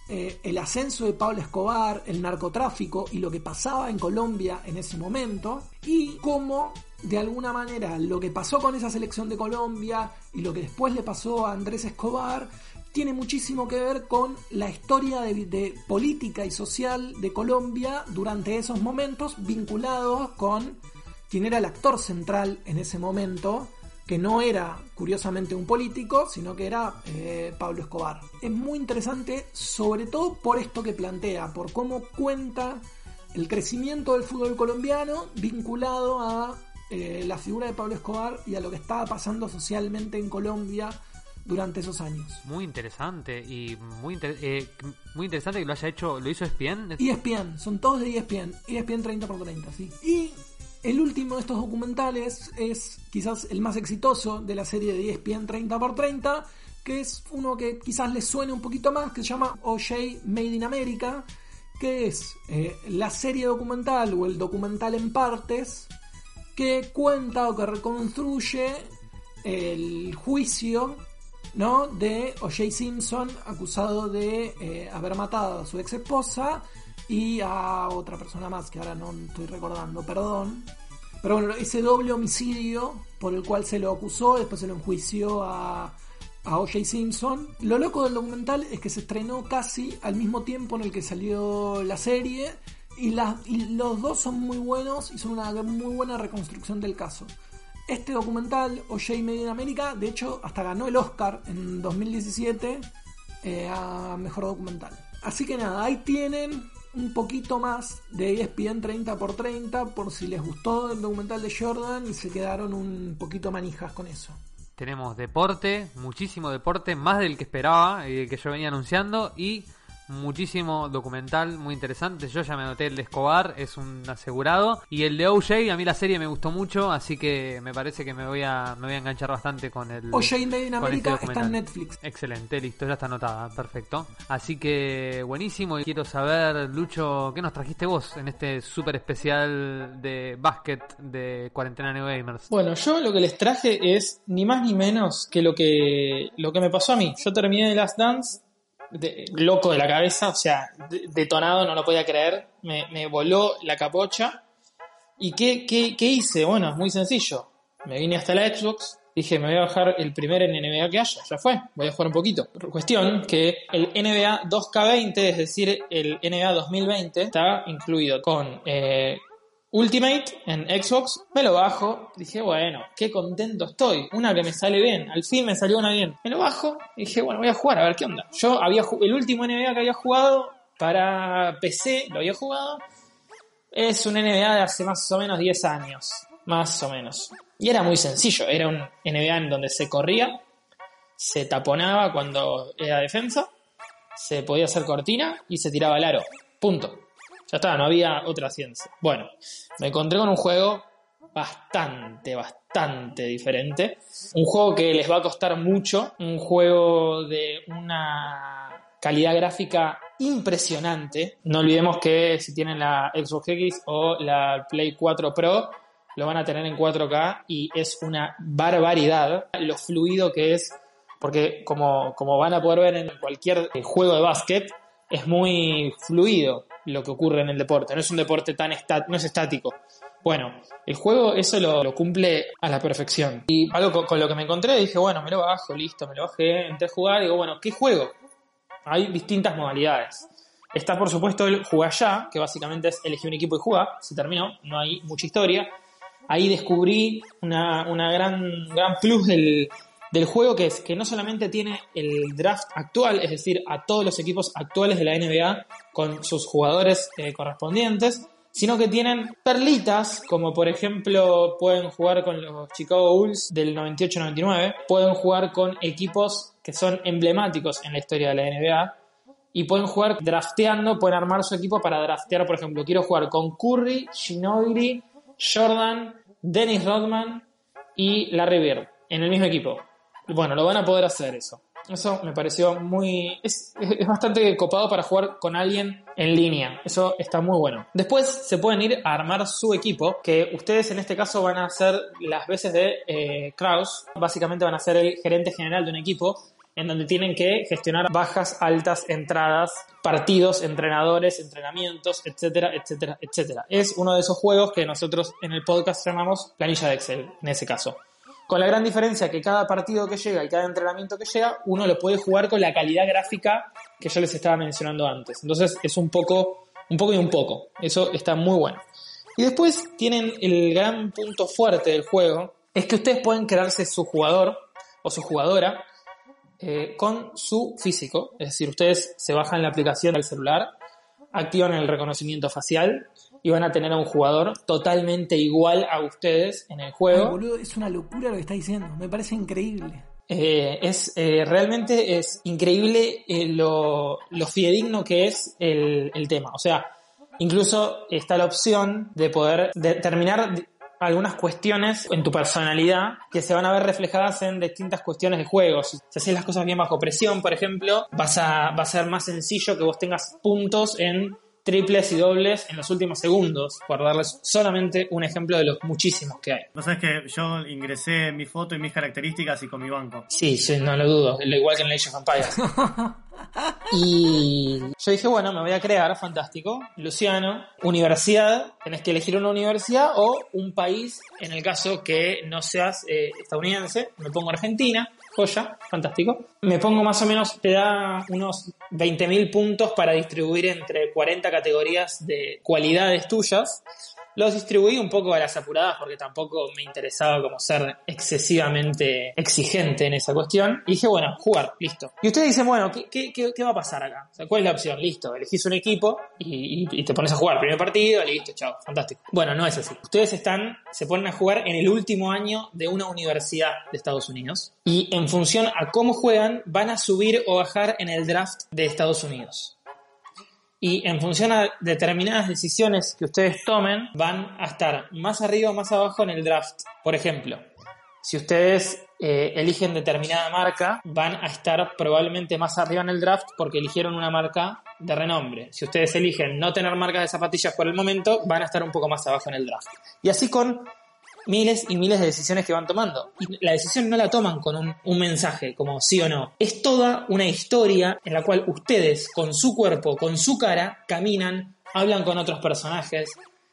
eh, el ascenso de Pablo Escobar, el narcotráfico y lo que pasaba en Colombia en ese momento, y cómo de alguna manera lo que pasó con esa selección de Colombia y lo que después le pasó a Andrés Escobar tiene muchísimo que ver con la historia de, política y social de Colombia durante esos momentos vinculados con quien era el actor central en ese momento, que no era curiosamente un político, sino que era eh, Pablo Escobar. Es muy interesante, sobre todo por esto que plantea, por cómo cuenta el crecimiento del fútbol colombiano vinculado a eh, la figura de Pablo Escobar y a lo que estaba pasando socialmente en Colombia durante esos años. Muy interesante y muy, eh, muy interesante que lo haya hecho, lo hizo ESPN. ESPN, son todos de ESPN, ESPN 30x30, sí. Y el último de estos documentales es quizás el más exitoso de la serie de ESPN 30x30, que es uno que quizás les suene un poquito más, que se llama OJ Made in America, que es eh, la serie documental o el documental en partes que cuenta o que reconstruye el juicio ¿no? de O.J. Simpson acusado de eh, haber matado a su ex esposa y a otra persona más que ahora no estoy recordando, perdón. Pero bueno, ese doble homicidio por el cual se lo acusó, después se lo enjuició a, a O.J. Simpson. Lo loco del documental es que se estrenó casi al mismo tiempo en el que salió la serie y, los dos son muy buenos y son una muy buena reconstrucción del caso. Este documental, O.J. Made in America, de hecho, hasta ganó el Oscar en 2017 eh, a Mejor Documental. Así que nada, ahí tienen un poquito más de ESPN 30x30 por si les gustó el documental de Jordan y se quedaron un poquito manijas con eso. Tenemos deporte, muchísimo deporte, más del que esperaba, y eh, que yo venía anunciando, y muchísimo documental muy interesante. Yo ya me anoté el de Escobar, es un asegurado. Y el de OJ, a mí la serie me gustó mucho, así que me parece que me voy a, me voy a enganchar bastante con el. OJ Made in America está en Netflix. Excelente, listo, ya está anotada, perfecto. Así que buenísimo. Y quiero saber, Lucho, ¿qué nos trajiste vos en este súper especial de básquet de Cuarentena Neo Gamers? Bueno, yo lo que les traje es ni más ni menos que lo que, lo que me pasó a mí. Yo terminé de Last Dance loco de la cabeza, o sea, detonado, no lo podía creer, me, voló la capocha. ¿Y qué, qué, hice? Bueno, es muy sencillo. Me vine hasta la Xbox, dije, me voy a bajar el primer NBA que haya, ya fue, voy a jugar un poquito. Cuestión que el NBA 2K20, es decir, el NBA 2020, está incluido con eh, Ultimate en Xbox, me lo bajo, dije, bueno, qué contento estoy, una que me sale bien, al fin me salió una bien. Me lo bajo dije, bueno, voy a jugar, a ver qué onda. Yo había el último NBA que había jugado para PC, lo había jugado, es un NBA de hace más o menos 10 años, más o menos. Y era muy sencillo, era un NBA en donde se corría, se taponaba cuando era defensa, se podía hacer cortina y se tiraba al aro. Punto. Ya está, no había otra ciencia. Bueno, me encontré con un juego bastante, bastante diferente. Un juego que les va a costar mucho. Un juego de una calidad gráfica impresionante. No olvidemos que si tienen la Xbox X o la Play 4 Pro, lo van a tener en 4K y es una barbaridad lo fluido que es. Porque como, como van a poder ver en cualquier juego de básquet, es muy fluido lo que ocurre en el deporte. No es un deporte tan no es estático. Bueno, el juego eso lo, cumple a la perfección. Y algo con, lo que me encontré, dije, bueno, me lo bajo, listo, me lo bajé, entré a jugar, digo, bueno, ¿qué juego? Hay distintas modalidades. Está, por supuesto, el jugar ya, que básicamente es elegir un equipo y jugar, se terminó, no hay mucha historia. Ahí descubrí una, una gran, gran plus del, del juego que es que no solamente tiene el draft actual, es decir, a todos los equipos actuales de la NBA con sus jugadores eh, correspondientes, sino que tienen perlitas, como por ejemplo pueden jugar con los Chicago Bulls del 98-99, pueden jugar con equipos que son emblemáticos en la historia de la NBA, y pueden jugar drafteando, pueden armar su equipo para draftear, por ejemplo, quiero jugar con Curry, Ginobili, Jordan, Dennis Rodman y Larry Bird en el mismo equipo. Bueno, lo van a poder hacer eso. Eso me pareció muy... Es, bastante copado para jugar con alguien en línea. Eso está muy bueno. Después se pueden ir a armar su equipo, que ustedes en este caso van a ser las veces de eh, Kraus. Básicamente van a ser el gerente general de un equipo en donde tienen que gestionar bajas, altas, entradas, partidos, entrenadores, entrenamientos, etcétera, etcétera, etcétera. Es uno de esos juegos que nosotros en el podcast llamamos planilla de Excel, en ese caso. Con la gran diferencia que cada partido que llega y cada entrenamiento que llega, uno lo puede jugar con la calidad gráfica que yo les estaba mencionando antes. Entonces es un poco, un poco y un poco. Eso está muy bueno. Y después tienen el gran punto fuerte del juego, es que ustedes pueden crearse su jugador o su jugadora eh, con su físico. Es decir, ustedes se bajan la aplicación del celular, activan el reconocimiento facial y van a tener a un jugador totalmente igual a ustedes en el Ay, juego. boludo, es una locura lo que está diciendo. Me parece increíble. Eh, es eh, realmente es increíble eh, lo, lo fidedigno que es el, el tema. O sea, incluso está la opción de poder determinar algunas cuestiones en tu personalidad que se van a ver reflejadas en distintas cuestiones de juegos. Si haces las cosas bien bajo presión, por ejemplo, vas a, va a ser más sencillo que vos tengas puntos en triples y dobles en los últimos segundos, por darles solamente un ejemplo de los muchísimos que hay. Vos sabés que yo ingresé mi foto y mis características y con mi banco. Sí, sí, no lo dudo, lo igual que en Age of Empires. [laughs] y yo dije, bueno, me voy a crear, fantástico. Luciano, universidad, tenés que elegir una universidad o un país, en el caso que no seas eh, estadounidense, me pongo Argentina, joya, fantástico. Me pongo más o menos, te da unos 20.000 puntos para distribuir entre 40 categorías de cualidades tuyas. Los distribuí un poco a las apuradas porque tampoco me interesaba como ser excesivamente exigente en esa cuestión. Y dije, bueno, jugar, listo. Y ustedes dicen, bueno, ¿qué, qué, qué- va a pasar acá? O sea, ¿Cuál es la opción? Listo, elegís un equipo y te pones a jugar. Primer partido, listo, chao, fantástico. Bueno, no es así. Ustedes están, se ponen a jugar en el último año de una universidad de Estados Unidos. Y en función a cómo juegan, van a subir o bajar en el draft de Estados Unidos y en función a determinadas decisiones que ustedes tomen, van a estar más arriba o más abajo en el draft. Por ejemplo, si ustedes eh, eligen determinada marca, van a estar probablemente más arriba en el draft porque eligieron una marca de renombre. Si ustedes eligen no tener marcas de zapatillas por el momento, van a estar un poco más abajo en el draft. Y así con miles y miles de decisiones que van tomando. Y la decisión no la toman con un, mensaje, como sí o no. Es toda una historia en la cual ustedes, con su cuerpo, con su cara, caminan, hablan con otros personajes.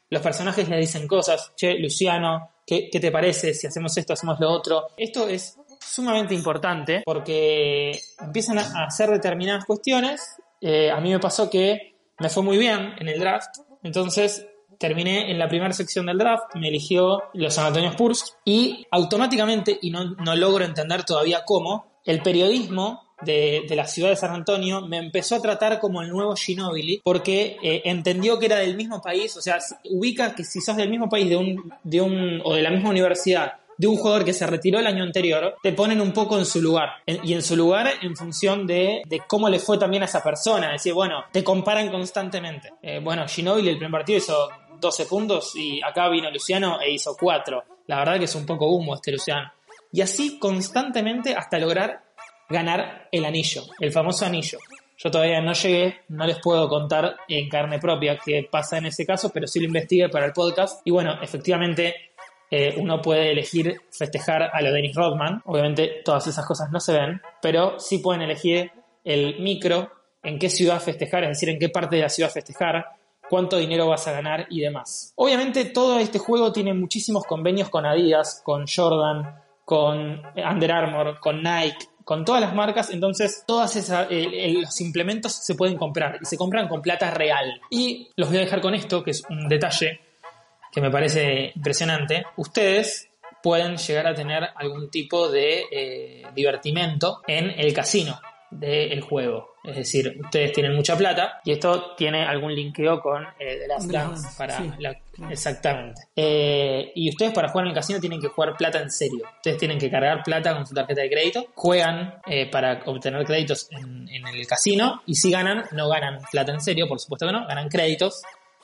Los personajes le dicen cosas. Che, Luciano, ¿qué, qué te parece si hacemos esto, hacemos lo otro? Esto es sumamente importante porque empiezan a hacer determinadas cuestiones. Eh, a mí me pasó que me fue muy bien en el draft. Entonces terminé en la primera sección del draft, me eligió los San Antonio Spurs y automáticamente, y no, no logro entender todavía cómo, el periodismo de, de la ciudad de San Antonio me empezó a tratar como el nuevo Ginobili porque eh, entendió que era del mismo país, o sea, ubica que si sos del mismo país de un, de un, o de la misma universidad de un jugador que se retiró el año anterior, te ponen un poco en su lugar. En- y en su lugar en función de, de cómo le fue también a esa persona. Es decir, bueno, te comparan constantemente. Eh, bueno, Ginobili el primer partido hizo 12 puntos y acá vino Luciano e hizo 4. La verdad que es un poco humo este Luciano. Y así constantemente hasta lograr ganar el anillo, el famoso anillo. Yo todavía no llegué, no les puedo contar en carne propia qué pasa en ese caso, pero sí lo investigué para el podcast. Y bueno, efectivamente eh, uno puede elegir festejar a lo Dennis Rodman. Obviamente todas esas cosas no se ven, pero sí pueden elegir el micro, en qué ciudad festejar, es decir, en qué parte de la ciudad festejar, cuánto dinero vas a ganar y demás. Obviamente todo este juego tiene muchísimos convenios con Adidas, con Jordan, con Under Armour, con Nike, con todas las marcas, entonces todos los implementos se pueden comprar y se compran con plata real. Y los voy a dejar con esto, que es un detalle que me parece impresionante. Ustedes pueden llegar a tener algún tipo de eh, divertimento en el casino del juego. Es decir, ustedes tienen mucha plata y esto tiene algún linkeo con eh, The Last Dance. Para sí, la- claro. Exactamente. Eh, y ustedes para jugar en el casino tienen que jugar plata en serio. Ustedes tienen que cargar plata con su tarjeta de crédito. Juegan eh, para obtener créditos en, en el casino. Y si ganan, no ganan plata en serio, por supuesto que no. Ganan créditos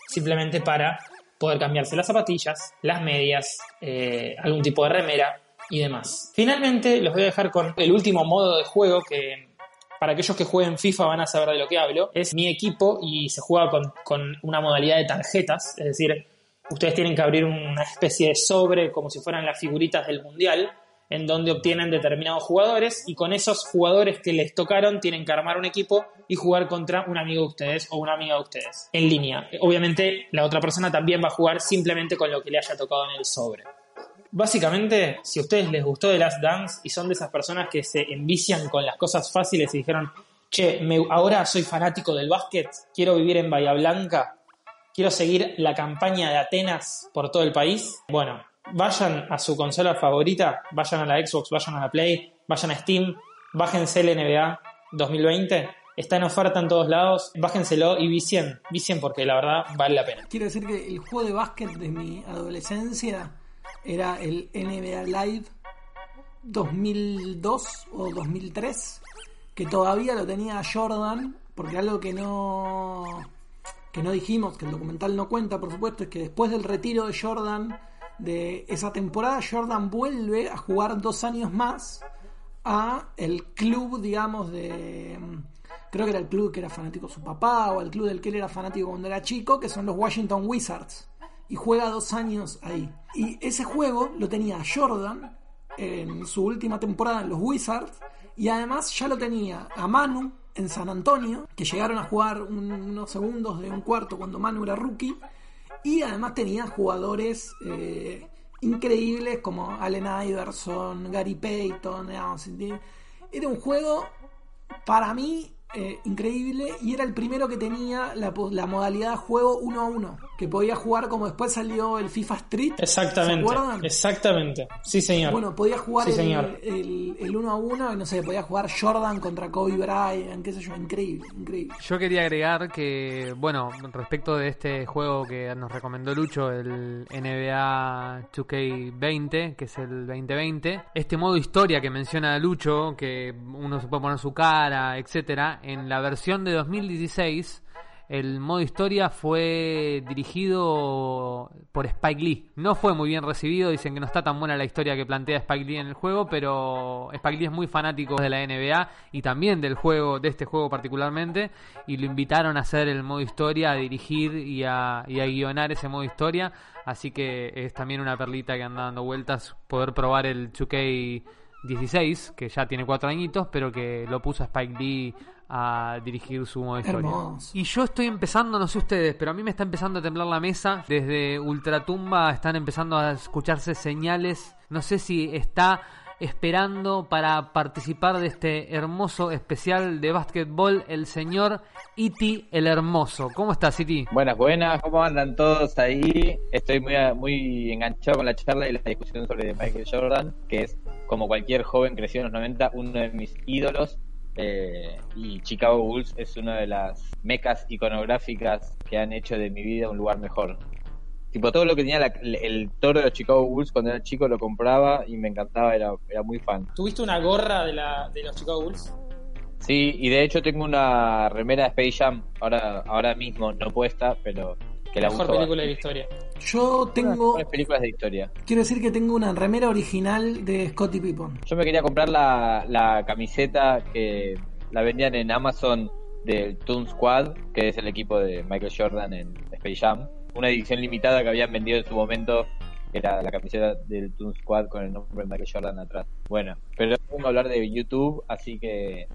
simplemente para poder cambiarse las zapatillas, las medias, eh, algún tipo de remera y demás. Finalmente los voy a dejar con el último modo de juego que para aquellos que jueguen FIFA van a saber de lo que hablo. Es mi equipo y se juega con, con una modalidad de tarjetas, es decir, ustedes tienen que abrir una especie de sobre como si fueran las figuritas del mundial en donde obtienen determinados jugadores y con esos jugadores que les tocaron tienen que armar un equipo y jugar contra un amigo de ustedes o una amiga de ustedes en línea. Obviamente la otra persona también va a jugar simplemente con lo que le haya tocado en el sobre. Básicamente, si a ustedes les gustó The Last Dance y son de esas personas que se envician con las cosas fáciles y dijeron, che, me- ahora soy fanático del básquet, quiero vivir en Bahía Blanca, quiero seguir la campaña de Atenas por todo el país, bueno, vayan a su consola favorita, vayan a la Xbox, vayan a la Play, vayan a Steam, bájense el NBA 2020. Está en oferta en todos lados, bájenselo y vicien, vicien porque la verdad vale la pena. Quiero decir que el juego de básquet de mi adolescencia era el NBA Live 2002 o 2003, que todavía lo tenía Jordan, porque algo que no que no dijimos, que el documental no cuenta, por supuesto, es que después del retiro de Jordan de esa temporada, Jordan vuelve a jugar dos años más a el club, digamos, de creo que era el club que era fanático su papá o el club del que él era fanático cuando era chico, que son los Washington Wizards. Y juega dos años ahí. Y ese juego lo tenía Jordan en su última temporada en los Wizards. Y además ya lo tenía a Manu en San Antonio, que llegaron a jugar unos segundos de un cuarto cuando Manu era rookie. Y además tenía jugadores eh, increíbles como Allen Iverson, Gary Payton. Era un juego, para mí, eh, increíble y era el primero que tenía la, la, modalidad de juego uno a uno, que podía jugar como después salió el FIFA Street. Exactamente. Exactamente. Sí, señor. Bueno, podía jugar el, el, el, uno a uno y no sé, podía jugar Jordan contra Kobe Bryant, qué sé yo, increíble, increíble. Yo quería agregar que, bueno, respecto de este juego que nos recomendó Lucho, el NBA 2K20, que es el 2020, este modo historia que menciona Lucho, que uno se puede poner su cara, etcétera, en la versión de 2016 el modo historia fue dirigido por Spike Lee. No fue muy bien recibido, dicen que no está tan buena la historia que plantea Spike Lee en el juego, pero Spike Lee es muy fanático de la NBA y también del juego, de este juego particularmente, y lo invitaron a hacer el modo historia, a dirigir y a, guionar ese modo historia, así que es también una perlita que anda dando vueltas poder probar el 2K 16, que ya tiene cuatro añitos, pero que lo puso Spike Lee a dirigir su modo historia. Y yo estoy empezando, no sé ustedes, pero a mí me está empezando a temblar la mesa. Desde Ultratumba están empezando a escucharse señales. No sé si está esperando para participar de este hermoso especial de básquetbol el señor Iti el Hermoso. ¿Cómo estás, Iti? Buenas, buenas, ¿cómo andan todos ahí? Estoy muy, muy enganchado con la charla y la discusión sobre Michael Jordan, que es, como cualquier joven crecido en los 90, uno de mis ídolos. Eh, y Chicago Bulls es una de las mecas iconográficas que han hecho de mi vida un lugar mejor. Tipo, todo lo que tenía el toro de los Chicago Bulls cuando era chico lo compraba y me encantaba, era, era muy fan. ¿Tuviste una gorra de, la, de los Chicago Bulls? Sí, y de hecho tengo una remera de Space Jam, ahora, ahora mismo no puesta, pero que la Mejor película de la historia. Yo tengo. películas de historia. Quiero decir que tengo una remera original de Scottie Pippen. Yo me quería comprar la, la camiseta que la vendían en Amazon del Toon Squad, que es el equipo de Michael Jordan en Space Jam. Una edición limitada que habían vendido en su momento era la camiseta del Toon Squad con el nombre de Michael Jordan atrás. Bueno, pero vamos a hablar de YouTube, así que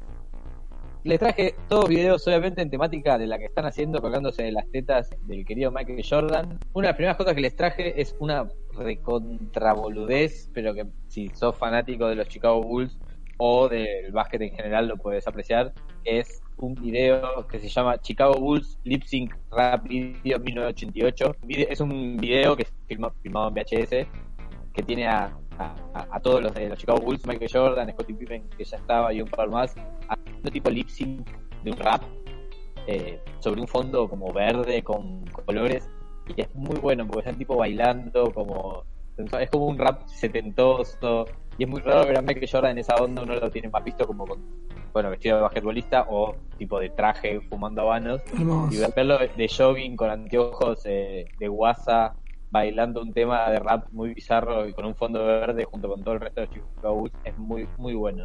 les traje todos videos solamente en temática de la que están haciendo colgándose de las tetas del querido Michael Jordan. Una de las primeras cosas que les traje es una recontraboludez, pero que si sos fanático de los Chicago Bulls o del básquet en general lo puedes apreciar, es un video que se llama Chicago Bulls Lip Sync Rap Video 1988. Es un video que es filmado en VHS que tiene a a, todos los de los Chicago Bulls, Michael Jordan, Scottie Pippen, que ya estaba, y un par más, haciendo tipo lip sync de un rap eh, sobre un fondo como verde con colores. Y es muy bueno porque están tipo bailando, como es como un rap setentoso. Y es muy raro ver a Michael Jordan en esa onda, uno lo tiene más visto como con, bueno, vestido de basquetbolista o tipo de traje fumando habanos. Y verlo de jogging con anteojos eh, de guasa bailando un tema de rap muy bizarro y con un fondo verde junto con todo el resto de Chicago Bulls es muy muy bueno.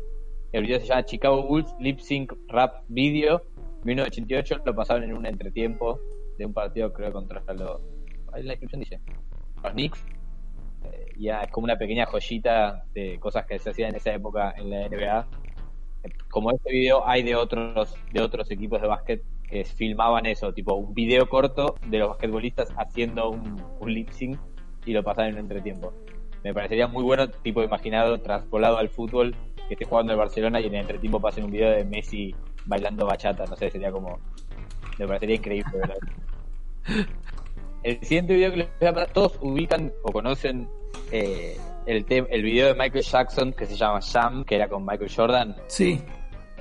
El video se llama Chicago Bulls Lip Sync Rap Video 1988, lo pasaron en un entretiempo de un partido creo contra los ahí la descripción dice los Knicks eh, ya es como una pequeña joyita de cosas que se hacían en esa época en la NBA como este video hay de otros de otros equipos de básquet que filmaban eso, tipo un video corto de los basquetbolistas haciendo un, lip sync y lo pasaban en un entretiempo. Me parecería muy bueno, tipo imaginado, traspolado al fútbol, que esté jugando el Barcelona y en el entretiempo pasen un video de Messi bailando bachata, no sé, sería como... Me parecería increíble, [laughs] el siguiente video que les voy a pasar, todos ubican o conocen eh, el, el video de Michael Jackson que se llama Jam, que era con Michael Jordan. Sí.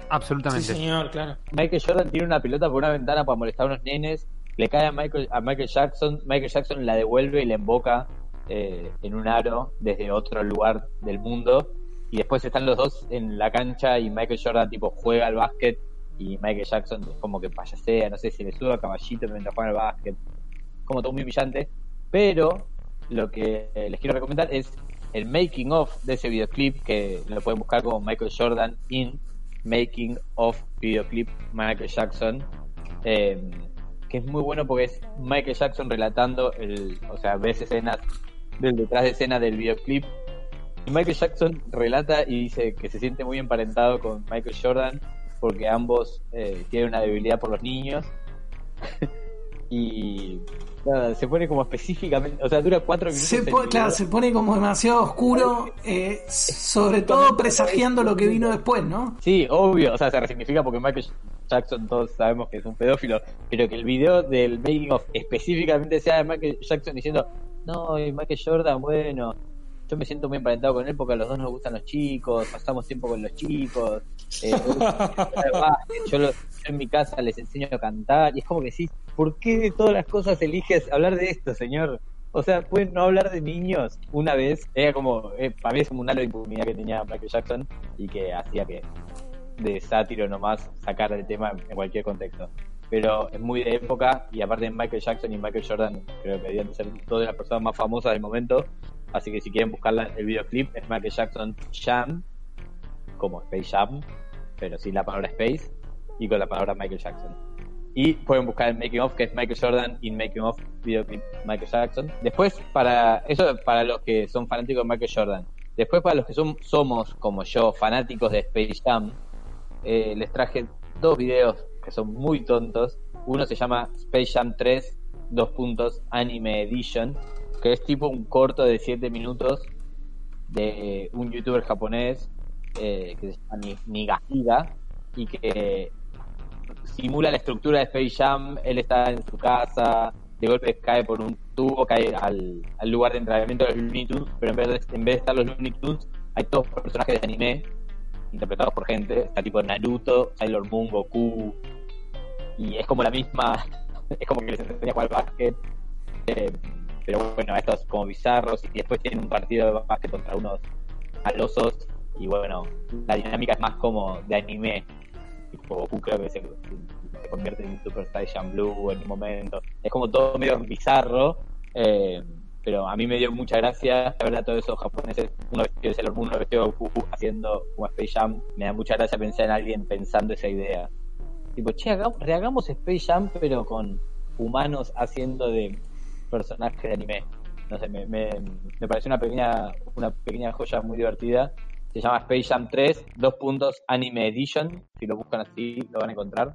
Sí, Absolutamente. señor, claro. Michael Jordan tiene una pelota por una ventana para molestar a unos nenes, le cae a Michael, a Michael Jackson, Michael Jackson la devuelve y la emboca eh, en un aro desde otro lugar del mundo. Y después están los dos en la cancha y Michael Jordan tipo juega al básquet y Michael Jackson es como que payasea, no sé si le sube a caballito mientras juega al básquet. Como todo muy humillante. Pero lo que les quiero recomendar es el making of de ese videoclip que lo pueden buscar como Michael Jordan in making of videoclip Michael Jackson eh, que es muy bueno porque es Michael Jackson relatando el o sea ves escenas del detrás de escena del videoclip. Y Michael Jackson relata y dice que se siente muy emparentado con Michael Jordan porque ambos eh, tienen una debilidad por los niños [laughs] y nada, se pone como específicamente o sea dura cuatro minutos Se po- claro, se pone como demasiado oscuro, eh, sobre todo presagiando lo que vino después, ¿no? Sí, obvio, o sea, se resignifica porque Michael Jackson todos sabemos que es un pedófilo, pero que el video del making of específicamente sea de Michael Jackson diciendo, no, y Michael Jordan, bueno, yo me siento muy emparentado con él porque a los dos nos gustan los chicos, pasamos tiempo con los chicos, eh, [laughs] al básquet, yo, lo- yo en mi casa les enseño a cantar, y es como que sí, ¿por qué de todas las cosas eliges hablar de esto, señor? O sea, pueden no hablar de niños una vez, era como, eh, para mí es como un halo de impunidad que tenía Michael Jackson y que hacía que de sátiro nomás sacar el tema en cualquier contexto. Pero es muy de época y aparte Michael Jackson y Michael Jordan creo que debían ser dos de las personas más famosas del momento. Así que si quieren buscar el videoclip es Michael Jackson Jam, como Space Jam, pero sin la palabra Space y con la palabra Michael Jackson. Y pueden buscar el Making of, que es Michael Jordan in Making of Videoclip Michael Jackson. Después, para eso para los que son fanáticos de Michael Jordan. Después, para los que son, somos, como yo, fanáticos de Space Jam, eh, les traje dos videos que son muy tontos. Uno se llama Space Jam 3, dos puntos, Anime Edition, que es tipo un corto de 7 minutos de un youtuber japonés eh, que se llama Ni- Nigashida y que simula la estructura de Space Jam. Él está en su casa, de golpe cae por un tubo, cae al, lugar de entrenamiento de los Looney Tunes, pero en vez, de, en vez de estar los Looney Tunes, hay todos personajes de anime interpretados por gente. Está tipo Naruto, Sailor Moon, Goku. Y es como la misma. [laughs] Es como que les enseña a jugar pero bueno, estos como bizarros. Y después tienen un partido de básquet contra unos alosos. Y bueno, la dinámica es más como de anime. Tipo Goku creo que se, convierte en Super Saiyan Blue en un momento. Es como todo medio bizarro. eh, pero a mí me dio mucha gracia ver a todos esos japoneses, uno vestido de Sailor uno vestido de Goku, haciendo como Space Jam. Me da mucha gracia pensar en alguien pensando esa idea. Tipo, che, hagamos, rehagamos Space Jam, pero con humanos haciendo de personajes de anime. No sé, me, me, me pareció una pequeña, una pequeña joya muy divertida. Se llama Space Jam 3, dos puntos, Anime Edition. Si lo buscan así, lo van a encontrar.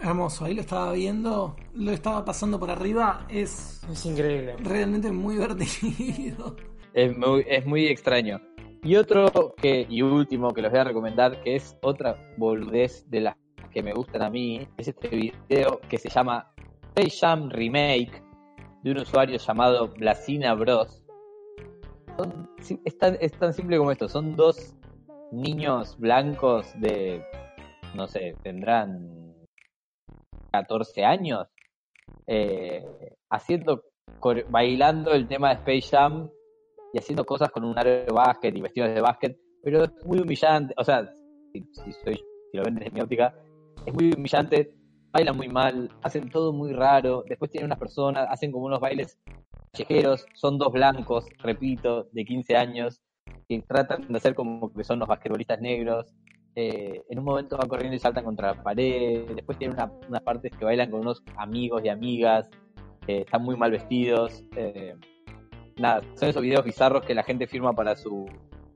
Hermoso, ahí lo estaba viendo, lo estaba pasando por arriba, es Es increíble. realmente muy [laughs] divertido. Es muy, es muy extraño. Y otro que, y último que les voy a recomendar, que es otra boludez de las que me gustan a mí, es este video que se llama Space Jam Remake de un usuario llamado Blasina Bros. Es, tan, es tan simple como esto, son dos niños blancos de, no sé, tendrán 14 años, eh, haciendo, bailando el tema de Space Jam y haciendo cosas con un aro de básquet y vestidos de básquet, pero es muy humillante, o sea, si, si soy, si lo ven desde mi óptica, es muy humillante, bailan muy mal, hacen todo muy raro, después tienen unas personas, hacen como unos bailes callejeros, son dos blancos, repito, de 15 años, que tratan de hacer como que son los basquetbolistas negros, eh, en un momento van corriendo y saltan contra la pared, después tienen una- unas partes que bailan con unos amigos y amigas, eh, están muy mal vestidos, eh, nada, son esos videos bizarros que la gente firma para su,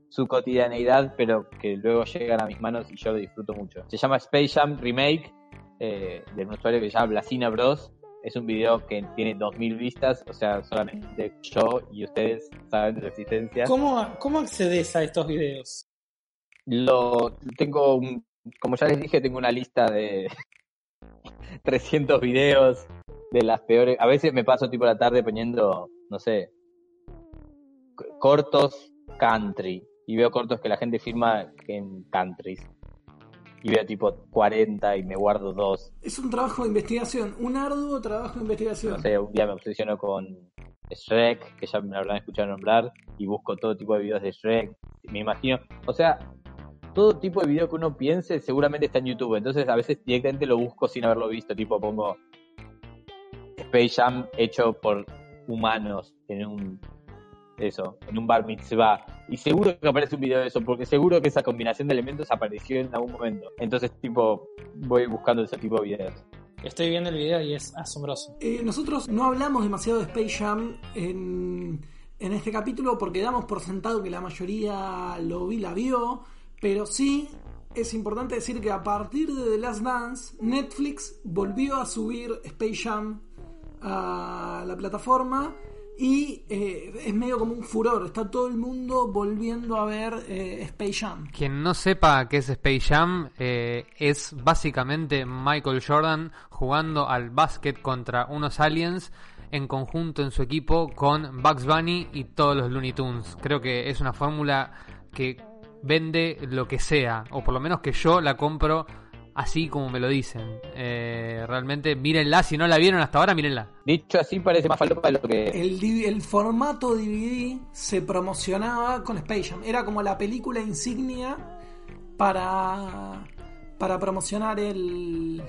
su cotidianeidad, pero que luego llegan a mis manos y yo lo disfruto mucho. Se llama Space Jam Remake, eh, de un usuario que se llama Blasina Bros. Es un video que tiene 2000 vistas, o sea, solamente yo y ustedes saben de su existencia. ¿Cómo, ¿Cómo accedes a estos videos? Lo tengo, un- como ya les dije, tengo una lista de [laughs] 300 videos de las peores. A veces me paso tipo la tarde poniendo, no sé, cortos country. Y veo cortos que la gente firma en countries. Y veo tipo 40 y me guardo dos. Es un trabajo de investigación, un arduo trabajo de investigación. No sé, un día me obsesiono con Shrek, que ya me habrán escuchado nombrar, y busco todo tipo de videos de Shrek. Me imagino, o sea, todo tipo de video que uno piense seguramente está en YouTube. Entonces a veces directamente lo busco sin haberlo visto. Tipo pongo Space Jam hecho por humanos en un eso, en un bar mitzvah. Y seguro que aparece un video de eso, porque seguro que esa combinación de elementos apareció en algún momento. Entonces, tipo, voy buscando ese tipo de videos. Estoy viendo el video y es asombroso. Eh, nosotros no hablamos demasiado de Space Jam en, en este capítulo porque damos por sentado que la mayoría lo vi, la vio, pero sí es importante decir que a partir de The Last Dance, Netflix volvió a subir Space Jam a la plataforma y eh, es medio como un furor, está todo el mundo volviendo a ver eh, Space Jam. Quien no sepa qué es Space Jam, eh, es básicamente Michael Jordan jugando al básquet contra unos aliens en conjunto en su equipo con Bugs Bunny y todos los Looney Tunes. Creo que es una fórmula que vende lo que sea, o por lo menos que yo la compro así como me lo dicen. Eh, realmente mírenla, si no la vieron hasta ahora, mírenla. Dicho así, parece más falopa de lo que El, formato DVD se promocionaba con Space Jam. Era como la película insignia para, para promocionar el,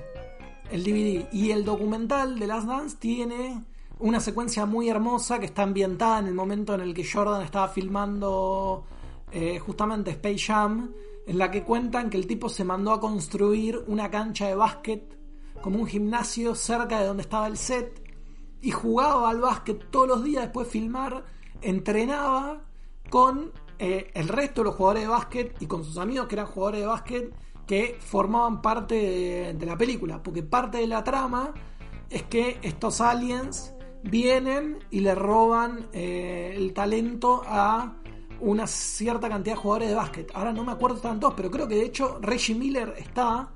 el DVD. Y el documental de Last Dance tiene una secuencia muy hermosa que está ambientada en el momento en el que Jordan estaba filmando eh, justamente Space Jam, en la que cuentan que el tipo se mandó a construir una cancha de básquet como un gimnasio cerca de donde estaba el set y jugaba al básquet todos los días. Después de filmar, entrenaba con eh, el resto de los jugadores de básquet y con sus amigos que eran jugadores de básquet que formaban parte de, la película, porque parte de la trama es que estos aliens vienen y le roban eh, el talento a una cierta cantidad de jugadores de básquet. Ahora no me acuerdo tantos, pero creo que de hecho Reggie Miller está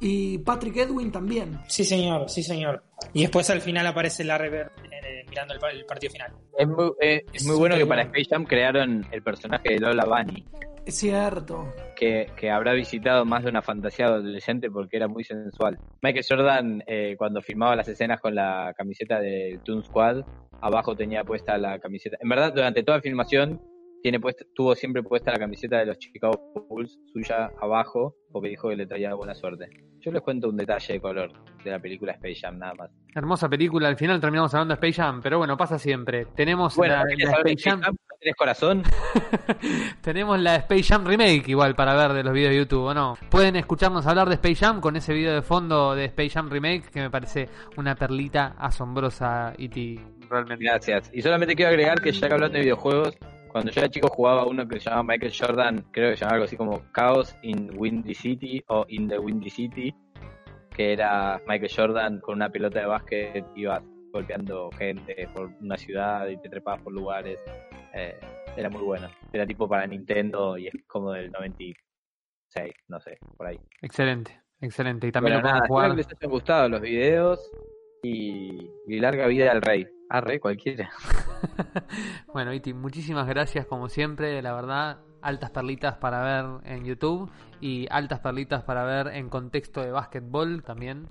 y Patrick Edwin también. Sí, señor, sí, señor. Y después al final aparece Larry Bird eh, mirando el, pa- el partido final. Es muy, eh, es muy Es bueno que para. Space Jam crearon el personaje de Lola Bunny, Es cierto. que, que habrá visitado más de una fantasía adolescente porque era muy sensual. Michael Jordan, eh, cuando filmaba las escenas con la camiseta de Toon Squad, abajo tenía puesta la camiseta. En verdad, durante toda la filmación, tiene puesta, tuvo siempre puesta la camiseta de los Chicago Bulls suya abajo, porque dijo que le traía buena suerte. Yo les cuento un detalle de color de la película Space Jam, nada más. Hermosa película, al final terminamos hablando de Space Jam, pero bueno, pasa siempre. Tenemos Bueno, la, ¿querés la saber de Space Jam, Jam? ¿No ¿Tenés corazón? [laughs] tenemos la Space Jam remake igual para ver de los videos de YouTube, ¿o no? Pueden escucharnos hablar de Space Jam con ese video de fondo de Space Jam remake que me parece una perlita asombrosa y realmente. Gracias. Y solamente quiero agregar que ya que hablan de videojuegos, cuando yo era chico jugaba uno que se llamaba Michael Jordan, creo que se llamaba algo así como Chaos in Windy City o In the Windy City, que era Michael Jordan con una pelota de básquet, ibas golpeando gente por una ciudad y te trepabas por lugares. Eh, era muy bueno. Era tipo para Nintendo y es como del 96, no sé, por ahí. Excelente, excelente. Y también Bueno, lo nada, jugar. espero que les hayan gustado los videos y, y larga vida al rey. Rey cualquiera. [laughs] bueno, Iti, muchísimas gracias como siempre, la verdad, altas perlitas para ver en YouTube y altas perlitas para ver en contexto de básquetbol también.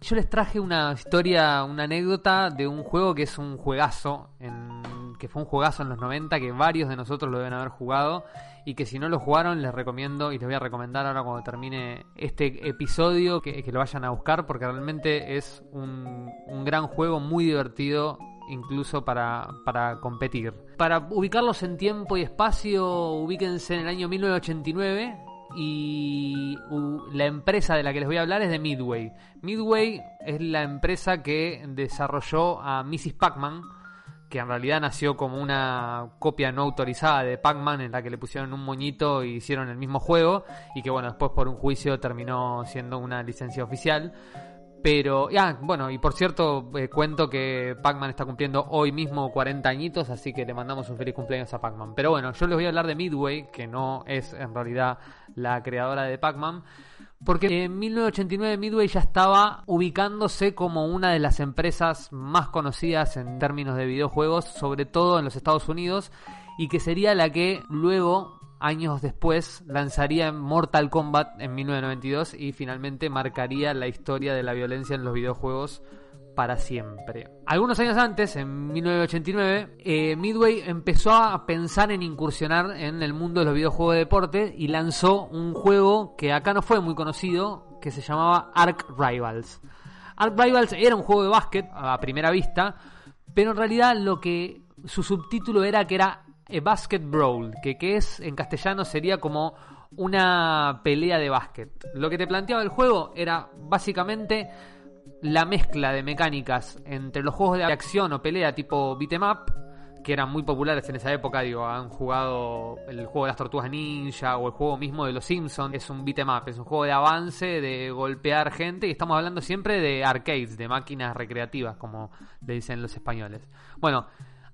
Yo les traje una historia, una anécdota de un juego que es un juegazo, en, que fue un juegazo en los 90, que varios de nosotros lo deben haber jugado y que si no lo jugaron les recomiendo y les voy a recomendar ahora cuando termine este episodio que, lo vayan a buscar porque realmente es un, gran juego muy divertido incluso para, para competir. Para ubicarlos en tiempo y espacio, ubíquense en el año 1989 y la empresa de la que les voy a hablar es de Midway. Midway es la empresa que desarrolló a Mrs. Pac-Man, que en realidad nació como una copia no autorizada de Pac-Man en la que le pusieron un moñito y hicieron el mismo juego y que bueno, después por un juicio terminó siendo una licencia oficial. Pero, ya, bueno, y por cierto, eh, cuento que Pac-Man está cumpliendo hoy mismo 40 añitos, así que le mandamos un feliz cumpleaños a Pac-Man. Pero bueno, yo les voy a hablar de Midway, que no es en realidad la creadora de Pac-Man, Porque en 1989 Midway ya estaba ubicándose como una de las empresas más conocidas en términos de videojuegos, sobre todo en los Estados Unidos, y que sería la que luego años después lanzaría Mortal Kombat en 1992 y finalmente marcaría la historia de la violencia en los videojuegos para siempre. Algunos años antes, en 1989, eh, Midway empezó a pensar en incursionar en el mundo de los videojuegos de deporte y lanzó un juego que acá no fue muy conocido, que se llamaba Ark Rivals. Ark Rivals era un juego de básquet a primera vista, pero en realidad lo que su subtítulo era que era a Basket Brawl, que, que es en castellano sería como una pelea de básquet. Lo que te planteaba el juego era básicamente la mezcla de mecánicas entre los juegos de acción o pelea tipo beat'em up, que eran muy populares en esa época, digo, han jugado el juego de las tortugas ninja o el juego mismo de los Simpsons, es un beat'em up, es un juego de avance, de golpear gente, y estamos hablando siempre de arcades, de máquinas recreativas, como le dicen los españoles. Bueno,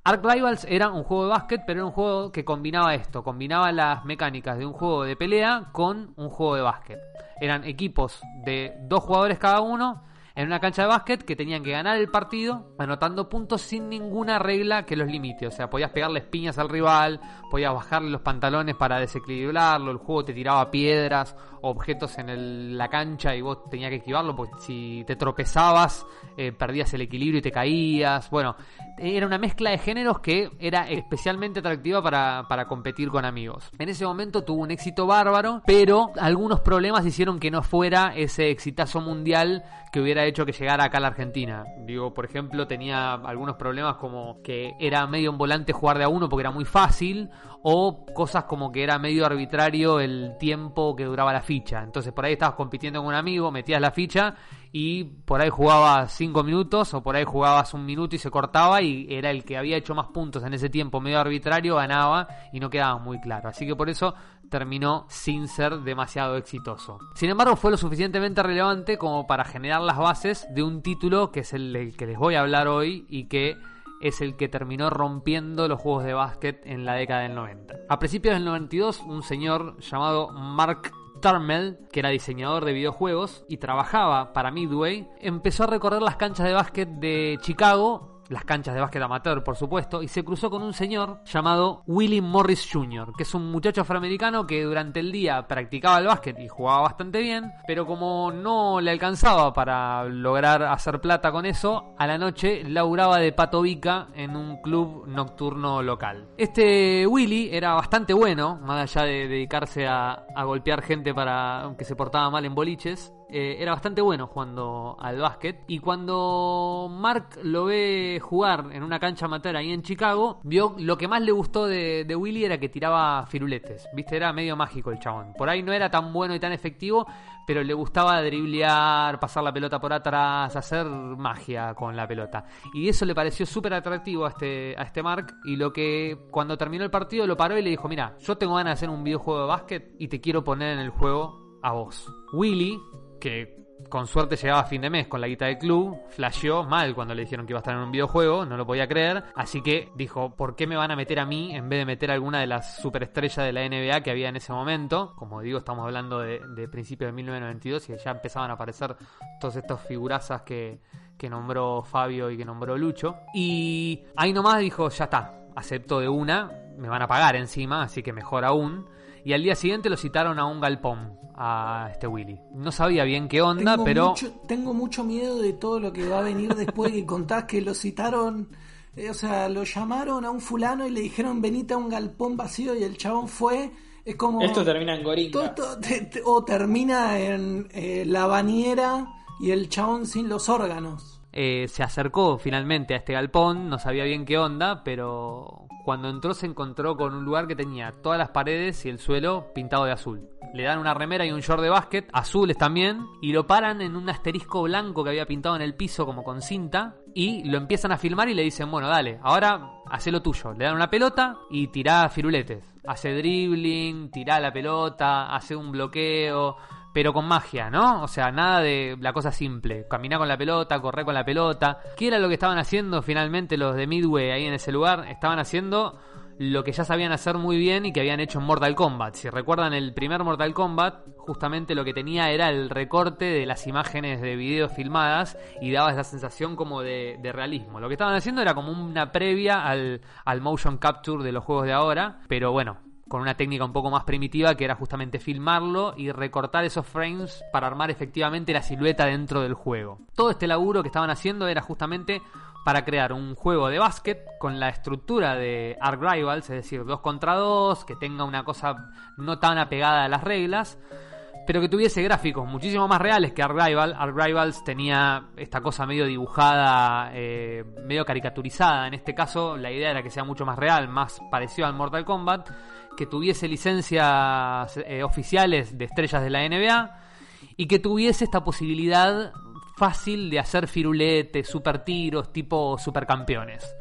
Ark Rivals era un juego de básquet, pero era un juego que combinaba esto, combinaba las mecánicas de un juego de pelea con un juego de básquet. Eran equipos de dos jugadores cada uno en una cancha de básquet que tenían que ganar el partido anotando puntos sin ninguna regla que los limite. O sea, podías pegarle piñas al rival, podías bajarle los pantalones para desequilibrarlo, el juego te tiraba piedras, objetos en la cancha y vos tenías que esquivarlo porque si te tropezabas eh, perdías el equilibrio y te caías. Bueno, era una mezcla de géneros que era especialmente atractiva para, para competir con amigos. En ese momento tuvo un éxito bárbaro, pero algunos problemas hicieron que no fuera ese exitazo mundial que hubiera hecho que llegara acá a la Argentina. Digo, por ejemplo, tenía algunos problemas como que era medio un volante jugar de a uno porque era muy fácil, o cosas como que era medio arbitrario el tiempo que duraba la ficha. Entonces por ahí estabas compitiendo con un amigo, metías la ficha y por ahí jugabas 5 minutos o por ahí jugabas un minuto y se cortaba y era el que había hecho más puntos en ese tiempo medio arbitrario ganaba y no quedaba muy claro. Así que por eso terminó sin ser demasiado exitoso. Sin embargo, fue lo suficientemente relevante como para generar las bases de un título que es el que les voy a hablar hoy y que es el que terminó rompiendo los juegos de básquet en la década del 90. A principios del 92, un señor llamado Mark Turmel, que era diseñador de videojuegos y trabajaba para Midway, empezó a recorrer las canchas de básquet de Chicago las canchas de básquet amateur, por supuesto, y se cruzó con un señor llamado Willie Morris Jr., que es un muchacho afroamericano que durante el día practicaba el básquet y jugaba bastante bien, pero como no le alcanzaba para lograr hacer plata con eso, a la noche laburaba de patobica en un club nocturno local. Este Willie era bastante bueno, más allá de dedicarse a, a golpear gente para que se portaba mal en boliches, eh, era bastante bueno jugando al básquet. Y cuando Mark lo ve jugar en una cancha amateur ahí en Chicago, vio lo que más le gustó de, de Willy era que tiraba firuletes. Viste, era medio mágico el chabón. Por ahí no era tan bueno y tan efectivo, pero le gustaba driblear, pasar la pelota por atrás, hacer magia con la pelota. Y eso le pareció súper atractivo a este, a este Mark. Y lo que cuando terminó el partido lo paró y le dijo: Mira, yo tengo ganas de hacer un videojuego de básquet y te quiero poner en el juego a vos. Willy que con suerte llegaba a fin de mes con la guita del club, flasheó mal cuando le dijeron que iba a estar en un videojuego, no lo podía creer, así que dijo, ¿por qué me van a meter a mí en vez de meter a alguna de las superestrellas de la NBA que había en ese momento? Como digo, estamos hablando de, principios de 1992 y ya empezaban a aparecer todas estas figurazas que, que nombró Fabio y que nombró Lucho. Y ahí nomás dijo, ya está, acepto de una, me van a pagar encima, así que mejor aún y al día siguiente lo citaron a un galpón, a este Willy. No sabía bien qué onda, pero... tengo mucho miedo de todo lo que va a venir después que contás que lo citaron, eh, o sea, lo llamaron a un fulano y le dijeron venite a un galpón vacío y el chabón fue... Es como... Esto termina en Goringa. o termina en eh, la bañera y el chabón sin los órganos. Eh, se acercó finalmente a este galpón, no sabía bien qué onda, pero cuando entró se encontró con un lugar que tenía todas las paredes y el suelo pintado de azul. Le dan una remera y un short de básquet, azules también, y lo paran en un asterisco blanco que había pintado en el piso como con cinta, y lo empiezan a filmar y le dicen, bueno, dale, ahora hace lo tuyo. Le dan una pelota y tirá firuletes. Hace dribbling, tirá la pelota, hace un bloqueo pero con magia, ¿no? O sea, nada de la cosa simple. Caminar con la pelota, correr con la pelota. ¿Qué era lo que estaban haciendo finalmente los de Midway ahí en ese lugar? Estaban haciendo lo que ya sabían hacer muy bien y que habían hecho en Mortal Kombat. Si recuerdan el primer Mortal Kombat, justamente lo que tenía era el recorte de las imágenes de video filmadas y daba esa sensación como de, de realismo. Lo que estaban haciendo era como una previa al motion capture de los juegos de ahora, pero bueno, con una técnica un poco más primitiva que era justamente filmarlo y recortar esos frames para armar efectivamente la silueta dentro del juego. Todo este laburo que estaban haciendo era justamente para crear un juego de básquet con la estructura de Arc Rivals, es decir, dos contra dos, que tenga una cosa no tan apegada a las reglas, pero que tuviese gráficos muchísimo más reales que Arc Rivals. Arc Rivals tenía esta cosa medio dibujada, eh, medio caricaturizada. En este caso, la idea era que sea mucho más real, más parecido al Mortal Kombat, que tuviese licencias eh, oficiales de estrellas de la NBA y que tuviese esta posibilidad fácil de hacer firuletes, super tiros, tipo supercampeones.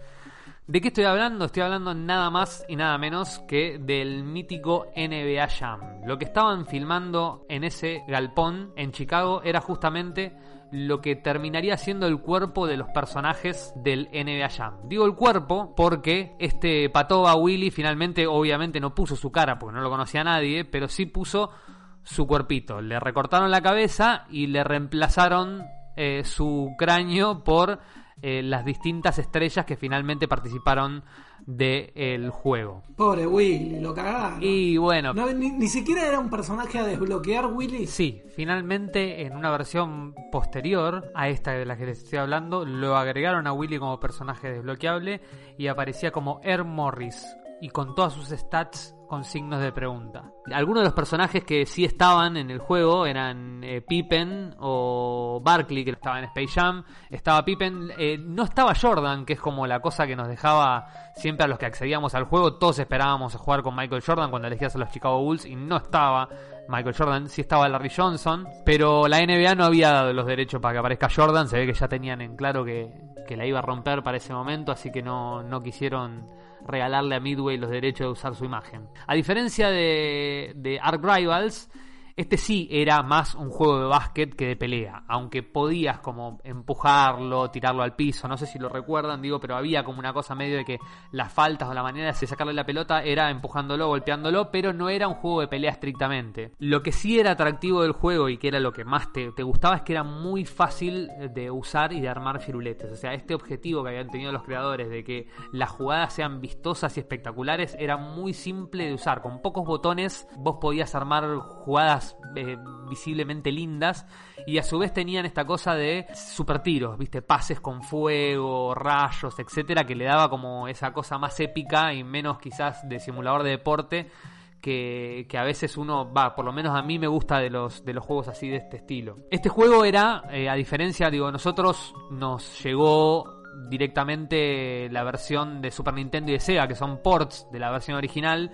¿De qué estoy hablando? Estoy hablando nada más y nada menos que del mítico NBA Jam. Lo que estaban filmando en ese galpón en Chicago era justamente lo que terminaría siendo el cuerpo de los personajes del NBA Jam. Digo el cuerpo porque este Patoba Willy finalmente obviamente no puso su cara porque no lo conocía nadie, pero sí puso su cuerpito. Le recortaron la cabeza y le reemplazaron eh, su cráneo por eh, las distintas estrellas que finalmente participaron del juego. Pobre Willy, lo cagaron. Y bueno, No, ni, ni siquiera era un personaje a desbloquear, Willy. sí, finalmente en una versión posterior a esta de la que les estoy hablando, lo agregaron a Willy como personaje desbloqueable y aparecía como Air Morris y con todas sus stats con signos de pregunta. Algunos de los personajes que sí estaban en el juego eran eh, Pippen o Barkley, que estaba en Space Jam. Estaba Pippen, eh, no estaba Jordan, que es como la cosa que nos dejaba siempre a los que accedíamos al juego. Todos esperábamos a jugar con Michael Jordan cuando elegías a los Chicago Bulls y no estaba Michael Jordan, sí estaba Larry Johnson, pero la NBA no había dado los derechos para que aparezca Jordan. Se ve que ya tenían en claro que, que la iba a romper para ese momento, así que no, no quisieron regalarle a Midway los derechos de usar su imagen. A diferencia de, de Arc Rivals, este sí era más un juego de básquet que de pelea, aunque podías como empujarlo, tirarlo al piso, no sé si lo recuerdan, digo, pero había como una cosa medio de que las faltas o la manera de sacarle la pelota era empujándolo, golpeándolo, pero no era un juego de pelea estrictamente. Lo que sí era atractivo del juego y que era lo que más te, te gustaba es que era muy fácil de usar y de armar firuletes, o sea, este objetivo que habían tenido los creadores de que las jugadas sean vistosas y espectaculares era muy simple de usar, con pocos botones vos podías armar jugadas eh, visiblemente lindas y a su vez tenían esta cosa de super tiros, viste, pases con fuego, rayos, etcétera, que le daba como esa cosa más épica y menos quizás de simulador de deporte que, a veces uno va, por lo menos a mí me gusta de los, de los juegos así de este estilo. Este juego era, eh, a diferencia, digo, nosotros nos llegó directamente la versión de Super Nintendo y de Sega, que son ports de la versión original,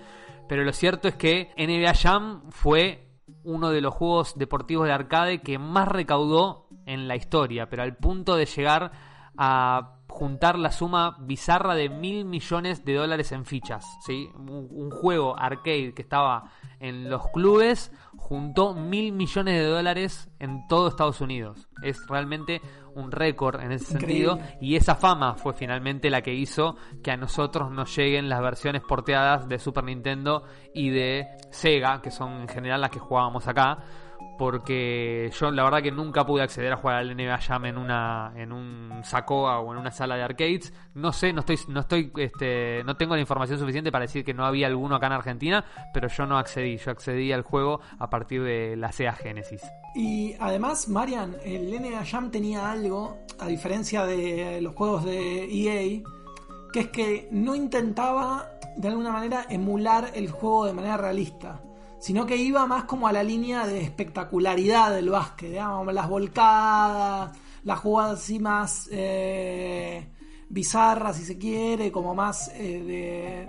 pero lo cierto es que NBA Jam fue uno de los juegos deportivos de arcade que más recaudó en la historia, pero al punto de llegar a juntar la suma bizarra de mil millones de dólares en fichas. ¿sí? Un, un juego arcade que estaba en los clubes juntó mil millones de dólares en todo Estados Unidos. Es realmente un récord en ese Increíble. sentido y esa fama fue finalmente la que hizo que a nosotros nos lleguen las versiones porteadas de Super Nintendo y de Sega, que son en general las que jugábamos acá, porque yo la verdad que nunca pude acceder a jugar al NBA Jam en una en un Sacoa o en una sala de arcades. No sé, no estoy no estoy este no tengo la información suficiente para decir que no había alguno acá en Argentina, pero yo no accedí, yo accedí al juego a partir de la Sega Genesis. Y además, Marian, el NBA Jam tenía algo, a diferencia de los juegos de EA, que es que no intentaba de alguna manera emular el juego de manera realista, sino que iba más como a la línea de espectacularidad del básquet, digamos, las volcadas, las jugadas así más eh, bizarras, si se quiere, como más eh, de...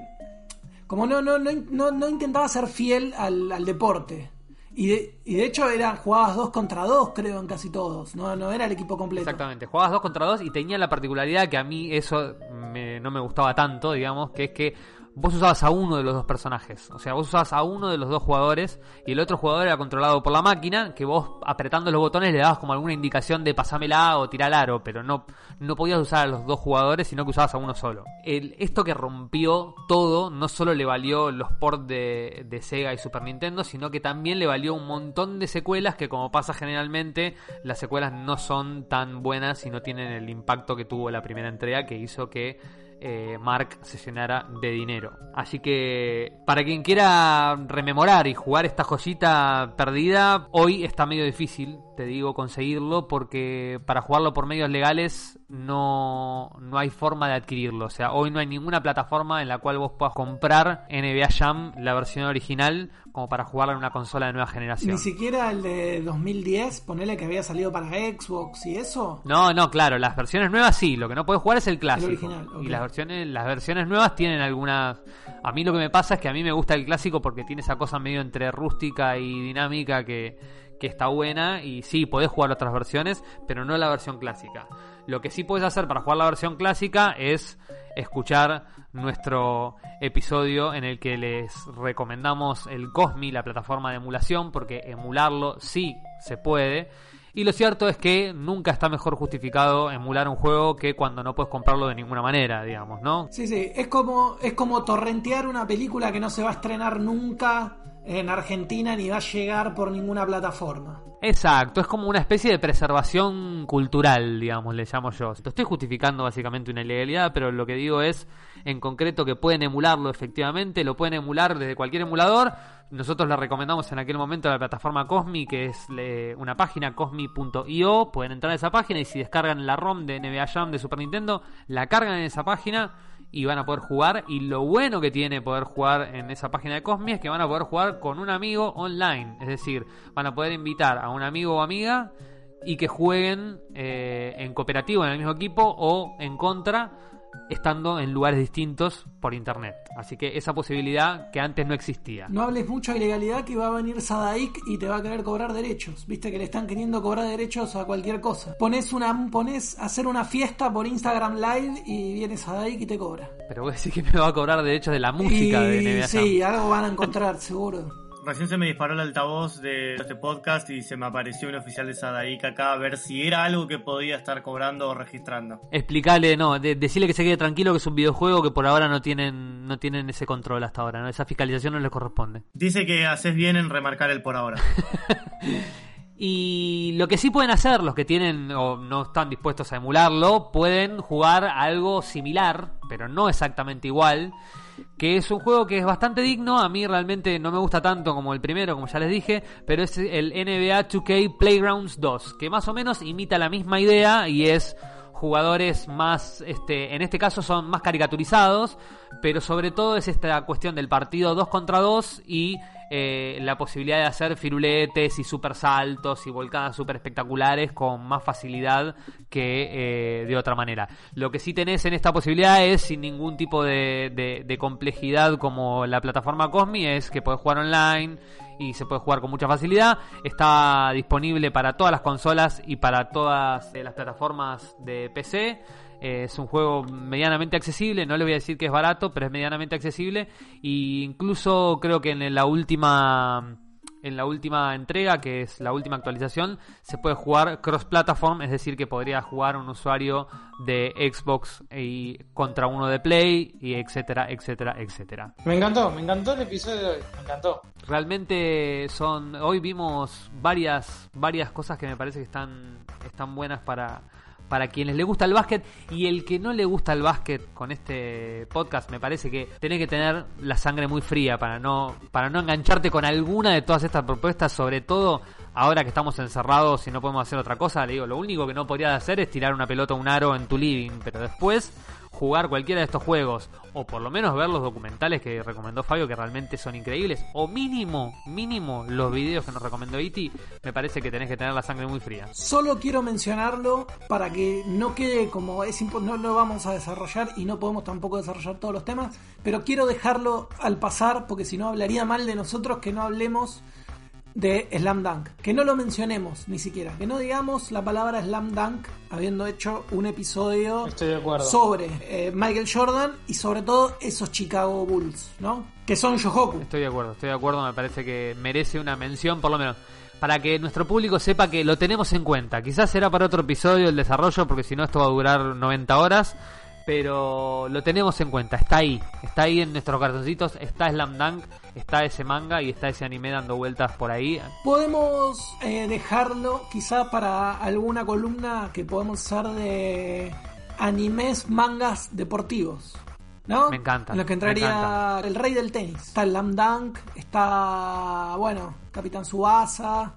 Como no, no, no, no, intentaba ser fiel al, al deporte. Y de, y de hecho eran jugadas dos contra dos, creo, en casi todos. No, no era el equipo completo. Exactamente, jugabas dos contra dos y tenía la particularidad que a mí eso me- no me gustaba tanto, digamos, que es que vos usabas a uno de los dos personajes. O sea, vos usabas a uno de los dos jugadores y el otro jugador era controlado por la máquina, que vos apretando los botones le dabas como alguna indicación de pasámela o tirar aro, pero no, no podías usar a los dos jugadores, sino que usabas a uno solo. El, esto que rompió todo, no solo le valió los ports de, de Sega y Super Nintendo, sino que también le valió un montón de secuelas que como pasa generalmente, las secuelas no son tan buenas y no tienen el impacto que tuvo la primera entrega que hizo que eh, Mark se llenara de dinero. Así que para quien quiera rememorar y jugar esta joyita perdida, hoy está medio difícil, te digo, conseguirlo porque para jugarlo por medios legales no, no hay forma de adquirirlo. O sea, hoy no hay ninguna plataforma en la cual vos puedas comprar NBA Jam, la versión original, como para jugarla en una consola de nueva generación. Ni siquiera el de 2010, ponele que había salido para Xbox y eso. No, no, claro, las versiones nuevas sí, lo que no puedes jugar es el clásico. El original, ok. Y las versiones, las versiones nuevas tienen algunas. A mí lo que me pasa es que a mí me gusta el clásico porque tiene esa cosa medio entre rústica y dinámica que, que está buena. Y sí, podés jugar otras versiones, pero no la versión clásica. Lo que sí puedes hacer para jugar la versión clásica es escuchar nuestro episodio en el que les recomendamos el Cosmi, la plataforma de emulación, porque emularlo sí se puede. Y lo cierto es que nunca está mejor justificado emular un juego que cuando no puedes comprarlo de ninguna manera, digamos, ¿no? Sí, sí, es como, es como torrentear una película que no se va a estrenar nunca en Argentina ni va a llegar por ninguna plataforma. Exacto, es como una especie de preservación cultural, digamos, le llamo yo. Estoy justificando básicamente una ilegalidad, pero lo que digo es, en concreto, que pueden emularlo efectivamente, lo pueden emular desde cualquier emulador. Nosotros le recomendamos en aquel momento la plataforma Cosmi, que es una página cosmi.io. Pueden entrar a esa página y si descargan la ROM de NBA Jam de Super Nintendo, la cargan en esa página y van a poder jugar. Y lo bueno que tiene poder jugar en esa página de Cosmi es que van a poder jugar con un amigo online. Es decir, van a poder invitar a un amigo o amiga y que jueguen eh, en cooperativo en el mismo equipo o en contra estando en lugares distintos por internet. Así que esa posibilidad que antes no existía. No hables mucho de ilegalidad que va a venir Sadaik y te va a querer cobrar derechos. Viste que le están queriendo cobrar derechos a cualquier cosa. Pones una pones hacer una fiesta por Instagram Live y viene Sadaik y te cobra. Pero voy a decir que me va a cobrar derechos de la música y, de NBA Sí, algo van a encontrar, [laughs] seguro. Recién se me disparó el altavoz de este podcast y se me apareció un oficial de Sadaik acá a ver si era algo que podía estar cobrando o registrando. Explicale, no, de- decirle que se quede tranquilo que es un videojuego que por ahora no tienen no tienen ese control hasta ahora, ¿no? Esa fiscalización no les corresponde. Dice que haces bien en remarcar el por ahora. [laughs] Y lo que sí pueden hacer los que tienen o no están dispuestos a emularlo, pueden jugar algo similar, pero no exactamente igual, que es un juego que es bastante digno, a mí realmente no me gusta tanto como el primero, como ya les dije, pero es el NBA 2K Playgrounds 2, que más o menos imita la misma idea y es jugadores más, este, en este caso son más caricaturizados, pero sobre todo es esta cuestión del partido 2 contra 2 y eh, la posibilidad de hacer firuletes y super saltos y volcadas super espectaculares con más facilidad que eh, de otra manera. Lo que sí tenés en esta posibilidad es sin ningún tipo de, de- complejidad como la plataforma Cosmi, es que podés jugar online y se puede jugar con mucha facilidad. Está disponible para todas las consolas y para todas eh, las plataformas de PC. Eh, es un juego medianamente accesible, no le voy a decir que es barato, pero es medianamente accesible. Y incluso creo que en la última en la última entrega, que es la última actualización, se puede jugar cross-platform, es decir, que podría jugar un usuario de Xbox y contra uno de Play, y etcétera, etcétera, etcétera. Me encantó, me encantó el episodio de hoy, me encantó. Realmente son. Hoy vimos varias, varias cosas que me parece que están, están buenas para, para quienes le gusta el básquet. Y el que no le gusta el básquet con este podcast, me parece que tenés que tener la sangre muy fría para no, para no engancharte con alguna de todas estas propuestas, sobre todo ahora que estamos encerrados y no podemos hacer otra cosa. Le digo, lo único que no podrías hacer es tirar una pelota o un aro en tu living, pero después jugar cualquiera de estos juegos o por lo menos ver los documentales que recomendó Fabio que realmente son increíbles o mínimo, mínimo los videos que nos recomendó Iti, me parece que tenés que tener la sangre muy fría. Solo quiero mencionarlo para que no quede como es no lo vamos a desarrollar y no podemos tampoco desarrollar todos los temas, pero quiero dejarlo al pasar porque si no hablaría mal de nosotros que no hablemos de Slam Dunk. Que no lo mencionemos ni siquiera. Que no digamos la palabra Slam Dunk habiendo hecho un episodio sobre eh, Michael Jordan y sobre todo esos Chicago Bulls, ¿no? Que son Yohoku. Estoy de acuerdo, estoy de acuerdo, me parece que merece una mención, por lo menos, para que nuestro público sepa que lo tenemos en cuenta. Quizás será para otro episodio el desarrollo, porque si no esto va a durar 90 horas, pero lo tenemos en cuenta, está ahí, está ahí en nuestros cartoncitos, está Slam Dunk, está ese manga y está ese anime dando vueltas por ahí. Podemos eh, dejarlo quizá para alguna columna que podemos hacer de animes, mangas deportivos. ¿No? Me encanta, En lo que entraría encanta. el rey del tenis. Está el Lam Dunk, está, bueno, Capitán Subasa.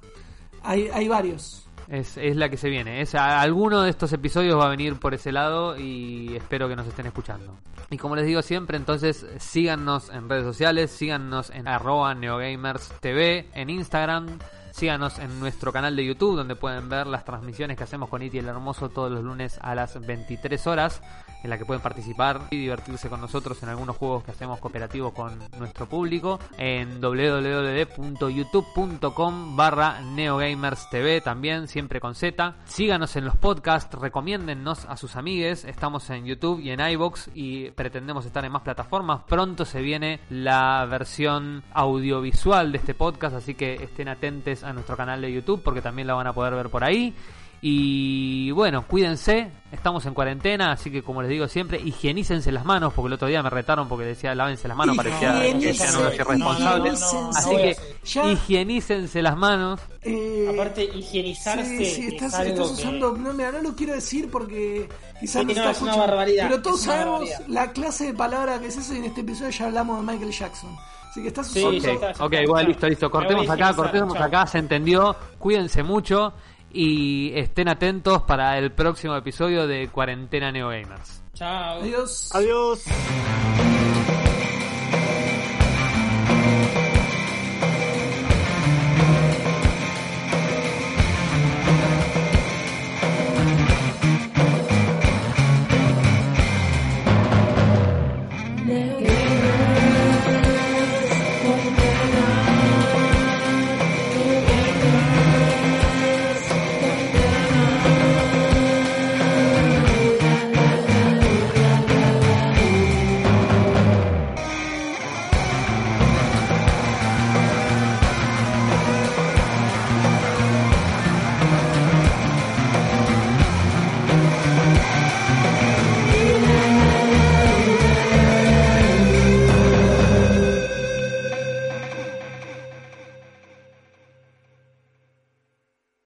Hay, hay varios. Es, es la que se viene. Es, a- alguno de estos episodios va a venir por ese lado y espero que nos estén escuchando. Y como les digo siempre, entonces síganos en redes sociales, síganos en arroba neogamers TV, en Instagram, síganos en nuestro canal de YouTube donde pueden ver las transmisiones que hacemos con Iti el Hermoso todos los lunes a las 23 horas, en la que pueden participar y divertirse con nosotros en algunos juegos que hacemos cooperativos con nuestro público, en www.youtube.com barra neogamers TV también, siempre con Z. Síganos en los podcasts, recomiéndennos a sus amigues, estamos en YouTube y en iBox y pretendemos estar en más plataformas. Pronto se viene la versión audiovisual de este podcast, así que estén atentos nuestro canal de YouTube porque también la van a poder ver por ahí. Y bueno, cuídense, estamos en cuarentena, así que como les digo siempre, higienícense las manos, porque el otro día me retaron porque decía lávense las manos, parecía que decían unos irresponsables. Así no a que Ya- higienícense las manos. Eh, Aparte, higienizarse Sí, sí, es estás, algo estás que- usando. No, mira, no lo quiero decir porque quizás no, no, está es una barbaridad, Pero todos sabemos barbaridad. la clase de palabra que es eso y en este episodio ya hablamos de Michael Jackson. Así que Sí, está, ya Ok, está, bueno, listo, listo. Cortemos acá, cortemos chao. acá, se entendió. Cuídense mucho y estén atentos para el próximo episodio de Cuarentena Neogamers. Chao. Adiós. Adiós.